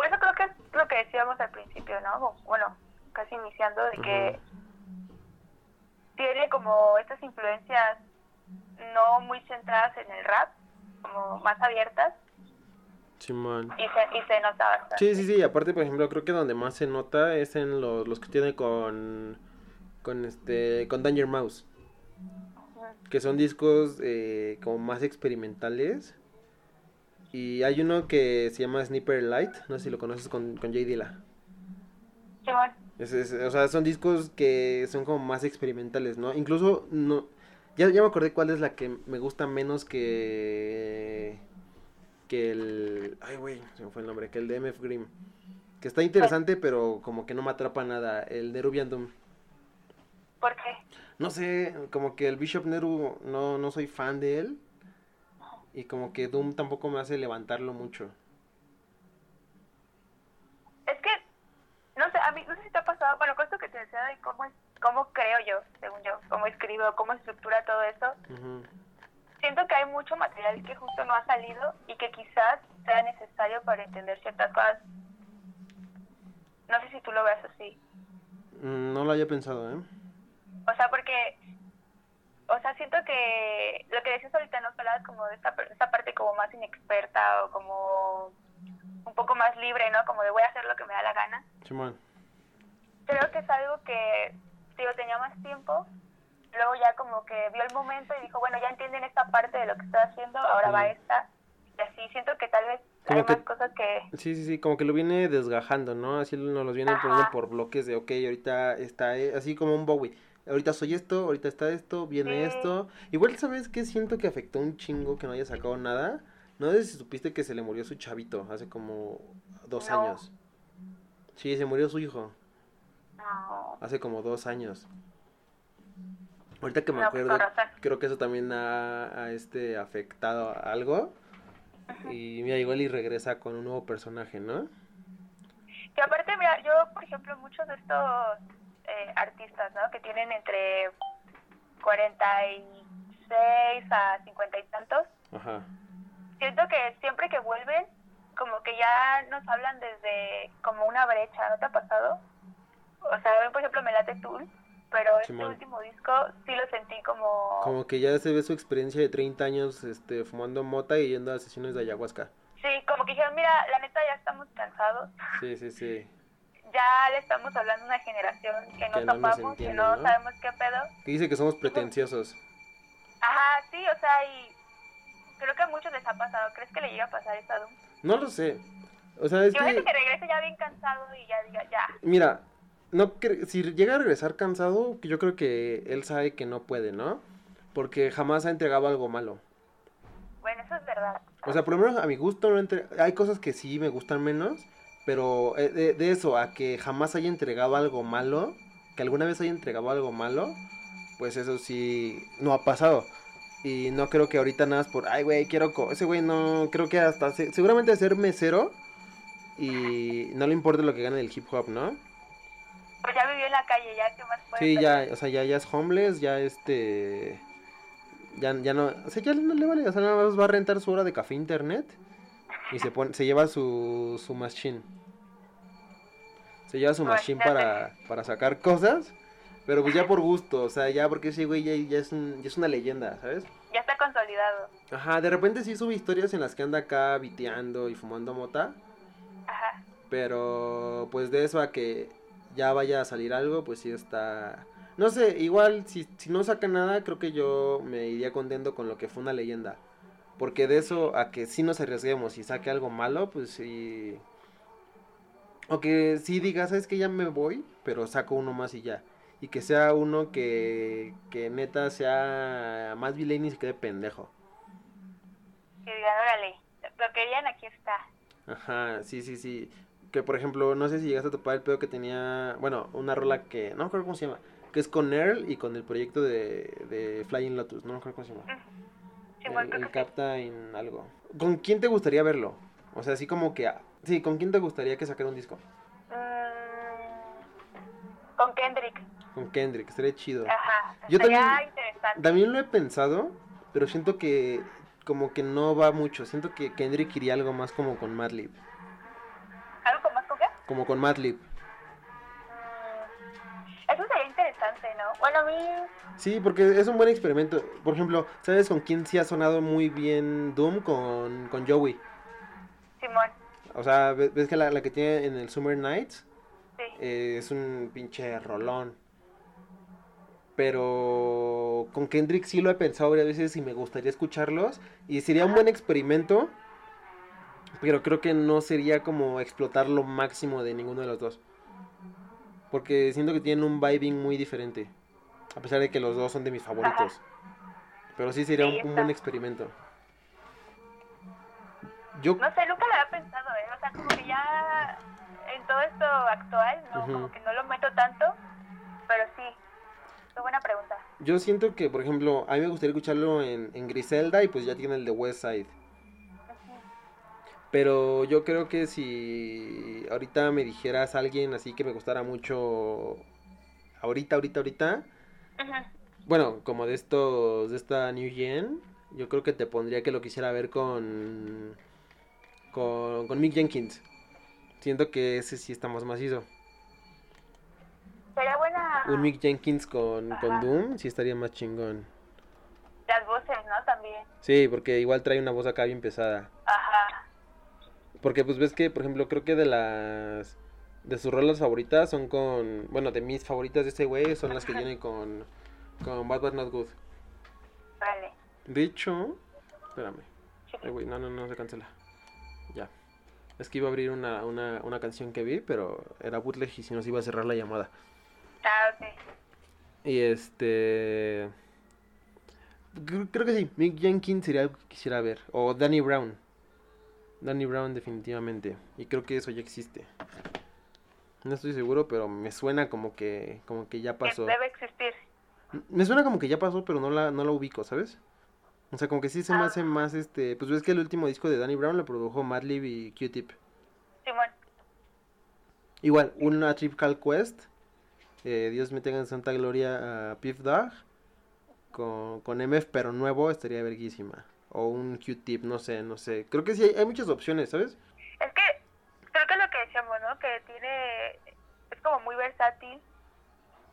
Eso creo que es lo que decíamos al principio, ¿no? Bueno, casi iniciando, de que tiene como estas influencias no muy centradas en el rap, como más abiertas, Simón. y se, y se nota bastante. Sí, sí, sí. Aparte, por ejemplo, creo que donde más se nota es en los, los que tiene con. Con este. Con Danger Mouse. Que son discos eh, como más experimentales. Y hay uno que se llama Sniper Light. No sé si lo conoces con, con Jay Dilla. Es- es- o sea, son discos que son como más experimentales, ¿no? Incluso, no... Ya, ya me acordé cuál es la que me gusta menos que... Que el... Ay, güey, se me fue el nombre. Que el de MF Grimm. Que está interesante, pero como que no me atrapa nada. El Nerubian Doom. ¿por qué? No sé, como que el Bishop Neru no, no soy fan de él. Y como que Doom tampoco me hace levantarlo mucho. Es que, no sé, a mí, no sé si te ha pasado, bueno, con esto que te decía de cómo, es, cómo creo yo, según yo, cómo escribo, cómo estructura todo eso, siento que hay mucho material que justo no ha salido y que quizás sea necesario para entender ciertas cosas. No sé si tú lo veas así. Mm, No lo había pensado, ¿eh? O sea, porque, o sea, siento que lo que decías ahorita, ¿no? Hablabas como de esta, esta parte como más inexperta o como un poco más libre, ¿no? Como de voy a hacer lo que me da la gana. Simón. Creo que es algo que, digo, tenía más tiempo. Luego ya como que vio el momento y dijo, bueno, ya entienden esta parte de lo que estoy haciendo, ahora va Sí. esta. Y así siento que tal vez Como hay que- más cosas que... Sí, sí, sí, como que lo viene desgajando, ¿no? Así nos los viene Ajá. poniendo por bloques de, ok, ahorita está, eh, así como un Bowie. Ahorita soy esto, ahorita está esto, viene Sí. esto. Igual, ¿sabes qué? Siento que afectó un chingo que no haya sacado nada. No sé si supiste que se le murió su chavito hace como dos No. años. Sí, se murió su hijo hace como dos años. Ahorita que me pues, acuerdo, creo que eso también ha, ha, este, afectado a algo. Y mira, igual y regresa con un nuevo personaje, ¿no? Que aparte, mira, yo, por ejemplo, muchos de estos eh, artistas, ¿no? Que tienen entre 46 a 50 y tantos, Ajá. siento que siempre que vuelven, como que ya nos hablan desde como una brecha, ¿no te ha pasado? O sea, a mí, por ejemplo, me late Tool, pero este Simón. último disco sí lo sentí como... Como que ya se ve su experiencia de 30 años este, fumando mota y yendo a sesiones de ayahuasca. Sí, como que dijeron, mira, la neta ya estamos cansados, Sí, sí, sí. ya le estamos hablando a una generación que no Que no topamos, que no, ¿no? sabemos qué pedo. Que dice que somos pretenciosos. Ajá, sí, o sea, y creo que a muchos les ha pasado. ¿Crees que le llega a pasar eso a Doom? No lo sé. O sea, es que, que regrese ya bien cansado y ya diga, ya. mira, no si llega a regresar cansado, yo creo que él sabe que no puede, ¿no? Porque jamás ha entregado algo malo. Bueno, eso es verdad. O sea, por lo menos a mi gusto, no entre- hay cosas que sí me gustan menos, pero eh, de, de eso a que jamás haya entregado algo malo, que alguna vez haya entregado algo malo, pues eso sí no ha pasado. Y no creo que ahorita nada más por, ay, güey, quiero... co-". Ese güey no, creo que hasta, se- seguramente ser mesero y no le importa lo que gane el hip hop, ¿no? Pues ya vivió en la calle, ya, ¿qué más puede Sí, ya, o sea, ya, ya es homeless, ya este... Ya, ya no, o sea, ya no le vale, o sea, nada más va a rentar su hora de café internet y se pone, se lleva su, su machine. Se lleva su machine para, para sacar cosas, pero pues ya por gusto, o sea, ya porque ese güey ya, ya es, un- ya es una leyenda, ¿sabes? Ya está consolidado. Ajá, de repente sí sube historias en las que anda acá viteando y fumando mota, Ajá. pero pues de eso a que ya vaya a salir algo, pues sí está... No sé, igual si, si no saca nada, creo que yo me iría contento con lo que fue una leyenda. Porque de eso a que sí nos arriesguemos y saque algo malo, pues sí... O que sí diga, sabes que ya me voy, pero saco uno más y ya. Y que sea uno que, que neta sea más villain y se quede pendejo. Que digan, órale, lo querían, aquí está. Ajá, sí, sí, sí. Que por ejemplo, no sé si llegaste a topar el pedo que tenía, bueno, una rola que, no me acuerdo cómo se llama, que es con Earl y con el proyecto de, de Flying Lotus, no me acuerdo cómo se llama. Sí, bueno, el creo el sí. Captain algo. ¿Con quién te gustaría verlo? O sea, así como que, ah, sí, ¿con quién te gustaría que sacara un disco? Mm, con Kendrick. Con Kendrick, estaría chido. Ajá. Yo también- interesante. También lo he pensado, pero siento que como que no va mucho. Siento que Kendrick iría algo más como con Madlib. ¿Algo con más con qué? Como con Madlib. Mm, Eso sería interesante, ¿no? Bueno, a mí. Sí, porque es un buen experimento. Por ejemplo, ¿sabes con quién sí ha sonado muy bien Doom? Con, con Joey. Simón. O sea, ve- ves que la, la que tiene en el Summer Nights Sí. eh, es un pinche rolón. Pero con Kendrick sí lo he pensado varias veces y me gustaría escucharlos. Y sería un buen experimento. Pero creo que no sería como explotar lo máximo de ninguno de los dos. Porque siento que tienen un vibing muy diferente. A pesar de que los dos son de mis favoritos. Pero sí sería Sí, un, un buen experimento. Yo No sé, nunca lo había pensado, ¿eh? O sea, como que ya en todo esto actual, ¿no? Ujú. Como que no lo meto tanto, pero sí. Qué buena pregunta. Yo siento que, por ejemplo, a mí me gustaría escucharlo en, en Griselda y pues ya tiene el de West Side. Pero yo creo que si ahorita me dijeras a alguien así que me gustara mucho, ahorita, ahorita, ahorita, bueno, como de estos, de esta New Gen, yo creo que te pondría que lo quisiera ver con, con, con Mick Jenkins. Siento que ese sí está más macizo. Sería buena Un Mick Jenkins con, con. Doom sí estaría más chingón. las voces, ¿no? También. Sí, porque igual trae una voz acá bien pesada. Ajá. Porque pues ves que, por ejemplo, creo que de las... De sus rolas favoritas son con... Bueno, de mis favoritas de ese güey son las que tiene con... Con Bad Bad Not Good. Vale. De hecho... Espérame. Sí. Ay, güey, no, no, no se cancela. Ya. Es que iba a abrir una, una, una canción que vi, pero era bootleg y si nos iba a cerrar la llamada. Ah, ok. Y este... Creo, creo que sí. Mick Jenkins sería algo que quisiera ver. O Danny Brown. Danny Brown definitivamente. Y creo que eso ya existe. No estoy seguro, pero me suena como que como que ya pasó. debe existir. Me suena como que ya pasó, pero no la, no la ubico, ¿sabes? O sea, como que sí se me hace más este... Pues ves que el último disco de Danny Brown lo produjo Madlib y Q-Tip. Simón. Igual, una Trip Call Quest. eh, Dios me tenga en santa gloria a Piff Dog. Con, con MF, pero nuevo, estaría verguísima. O un Q-Tip, no sé, no sé. Creo que sí, hay, hay muchas opciones, ¿sabes? Es que creo que lo que decíamos, ¿no? Que tiene. Es como muy versátil.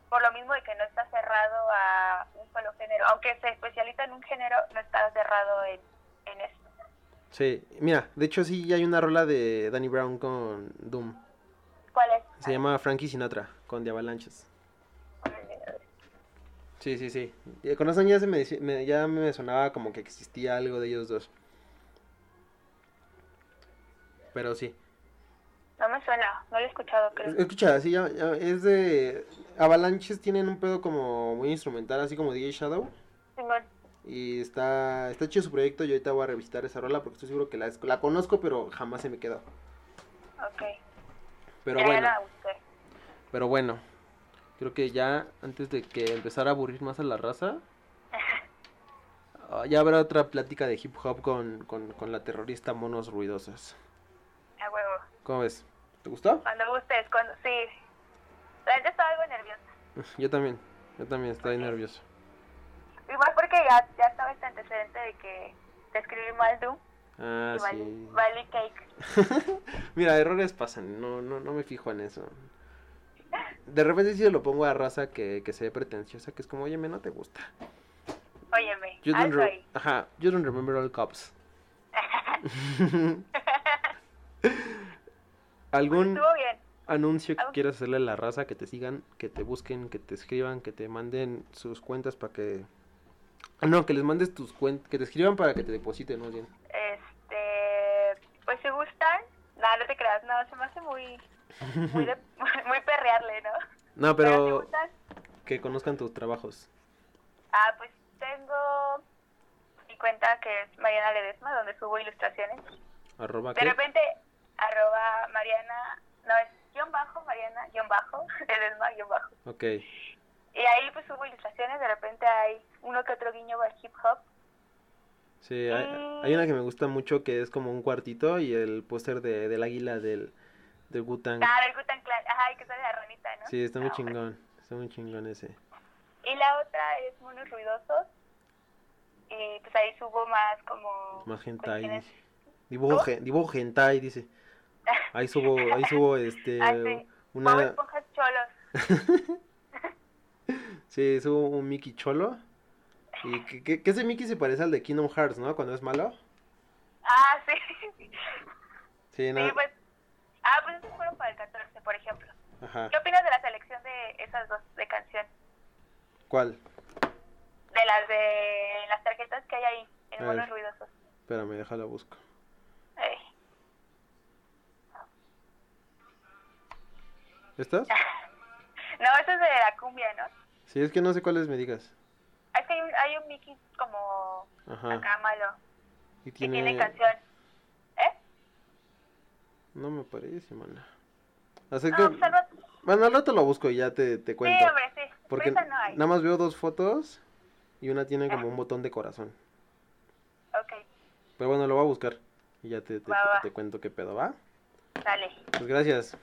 Por lo mismo de que no está cerrado a un solo género. Aunque se especializa en un género, no está cerrado en, en eso. Sí, mira, de hecho sí hay una rola de Danny Brown con Doom. ¿Cuál es? Se llama Frankie Sinatra, con The Avalanches. Sí, sí, sí. Y Con eso ya, se me, me- ya me sonaba como que existía algo de ellos dos. Pero sí. No me suena, no lo he escuchado, creo. Escucha, sí, ya, ya, es de... Avalanches tienen un pedo como muy instrumental, así como DJ Shadow. Simón. Y está, está chido su proyecto. Yo ahorita voy a revisitar esa rola porque estoy seguro que la, la conozco, pero jamás se me quedó. Ok. Pero Ya bueno, pero bueno. Creo que ya, antes de que empezara a aburrir más a la raza, ah, ya habrá otra plática de hip hop con, con, con la terrorista Monos Ruidosos. A huevo. ¿Cómo ves? ¿Te gustó? Cuando gustes, cuando. Sí. La gente estaba algo nerviosa Yo también, yo también estoy nervioso. Igual porque ya, ya estaba este antecedente de que te escribí mal tú Ah, y sí. valí cake. Mira, errores pasan, no, no, no me fijo en eso. De repente sí se lo pongo a raza que, que se ve pretenciosa, que es como, oye, me no te gusta. Óyeme, You don't re-. Ajá, you don't remember all cops. ¿Algún bien. anuncio que quieras hacerle a la raza? Que te sigan, que te busquen, que te escriban, que te manden sus cuentas para que... No, que les mandes tus cuentas, que te escriban para que te depositen, más bien. Este, pues si gustan, nada, no te creas, no, se me hace muy, muy, de- muy perrearle, ¿no? No, Pero que conozcan tus trabajos. ah, pues tengo mi cuenta que es Mariana Ledesma, donde subo ilustraciones. Arroba De qué? repente, arroba Mariana, no, es guion bajo, Mariana, guion bajo, Ledesma, guion bajo. Ok. Y ahí pues subo ilustraciones, de repente hay uno que otro guiño al hip hop. Sí, hay, hay una que me gusta mucho que es como un cuartito y el póster de, del águila del, del Wu-Tang. Claro, el Gutan Clan, ajá, y que sale la ranita, ¿no? Sí, está muy Ah, chingón. Está muy chingón ese. Y la otra es Monos Ruidosos. Y pues ahí subo más como... Más hentai. cuestiones- dice. Dibujo, gen- dibujo hentai, dice. Ahí subo, ahí subo este Ah, sí. Una Esponjas cholos. sí, subo un Mickey cholo. Y que, que, que ese Mickey se parece al de Kingdom Hearts, ¿no? Cuando es malo. Ah, sí. Sí, no. Sí, pues... Ah, pues esos fueron para el 14, por ejemplo. Ajá. ¿Qué opinas de la selección de esas dos de canción? ¿Cuál? De las de las tarjetas que hay ahí, en ver. Ruidosos. Espérame, déjala busco. Eh. ¿Estas? No, eso es de la cumbia, ¿no? Sí, es que no sé cuáles me digas. Es que hay un, hay un Mickey como Ajá. acá malo. Y tiene tiene canción. No me parece, mana. Así que bueno, al rato lo busco y ya te, te cuento. Sí, hombre, sí. Porque no nada más veo dos fotos y una tiene como un botón de corazón. Ok, Pero bueno, lo voy a buscar y ya te, te, Va, va. te cuento qué pedo, ¿va? dale. Pues gracias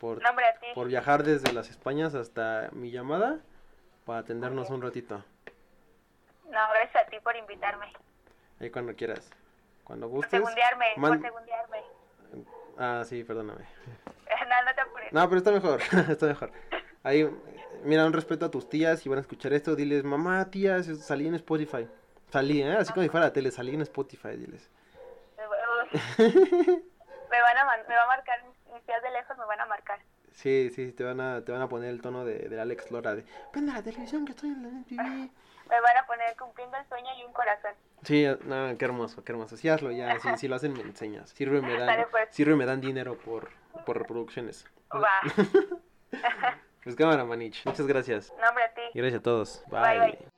por, por viajar desde las Españas hasta mi llamada para atendernos un ratito. No, gracias a ti por invitarme. Ahí cuando quieras. Cuando Por gustes. segundearme, man- por segundearme. Ah, sí, perdóname. No, no te apures. No, pero está mejor, está mejor. Ahí, mira, un respeto a van tías, si van a escuchar esto, diles, mamá, tías, salí en Spotify. Salí, ¿eh? Así como si fuera la tele, salí en Spotify, diles. Me van a man- me va a marcar, mis- tías de lejos me van a marcar. Sí, sí, te van a, te van a poner el tono de, del Alex Lora de, prende la televisión que estoy en la MTV. Me van a poner cumpliendo el sueño y un corazón. Sí, no, qué hermoso, qué hermoso. Sí, hazlo ya, si lo hacen me enseñas. Sirve me dan, Dale, pues. sirve me dan dinero por, por reproducciones. Va. Pues cámara, Manich, muchas gracias. Nombre a ti. Y gracias a todos. Bye, bye.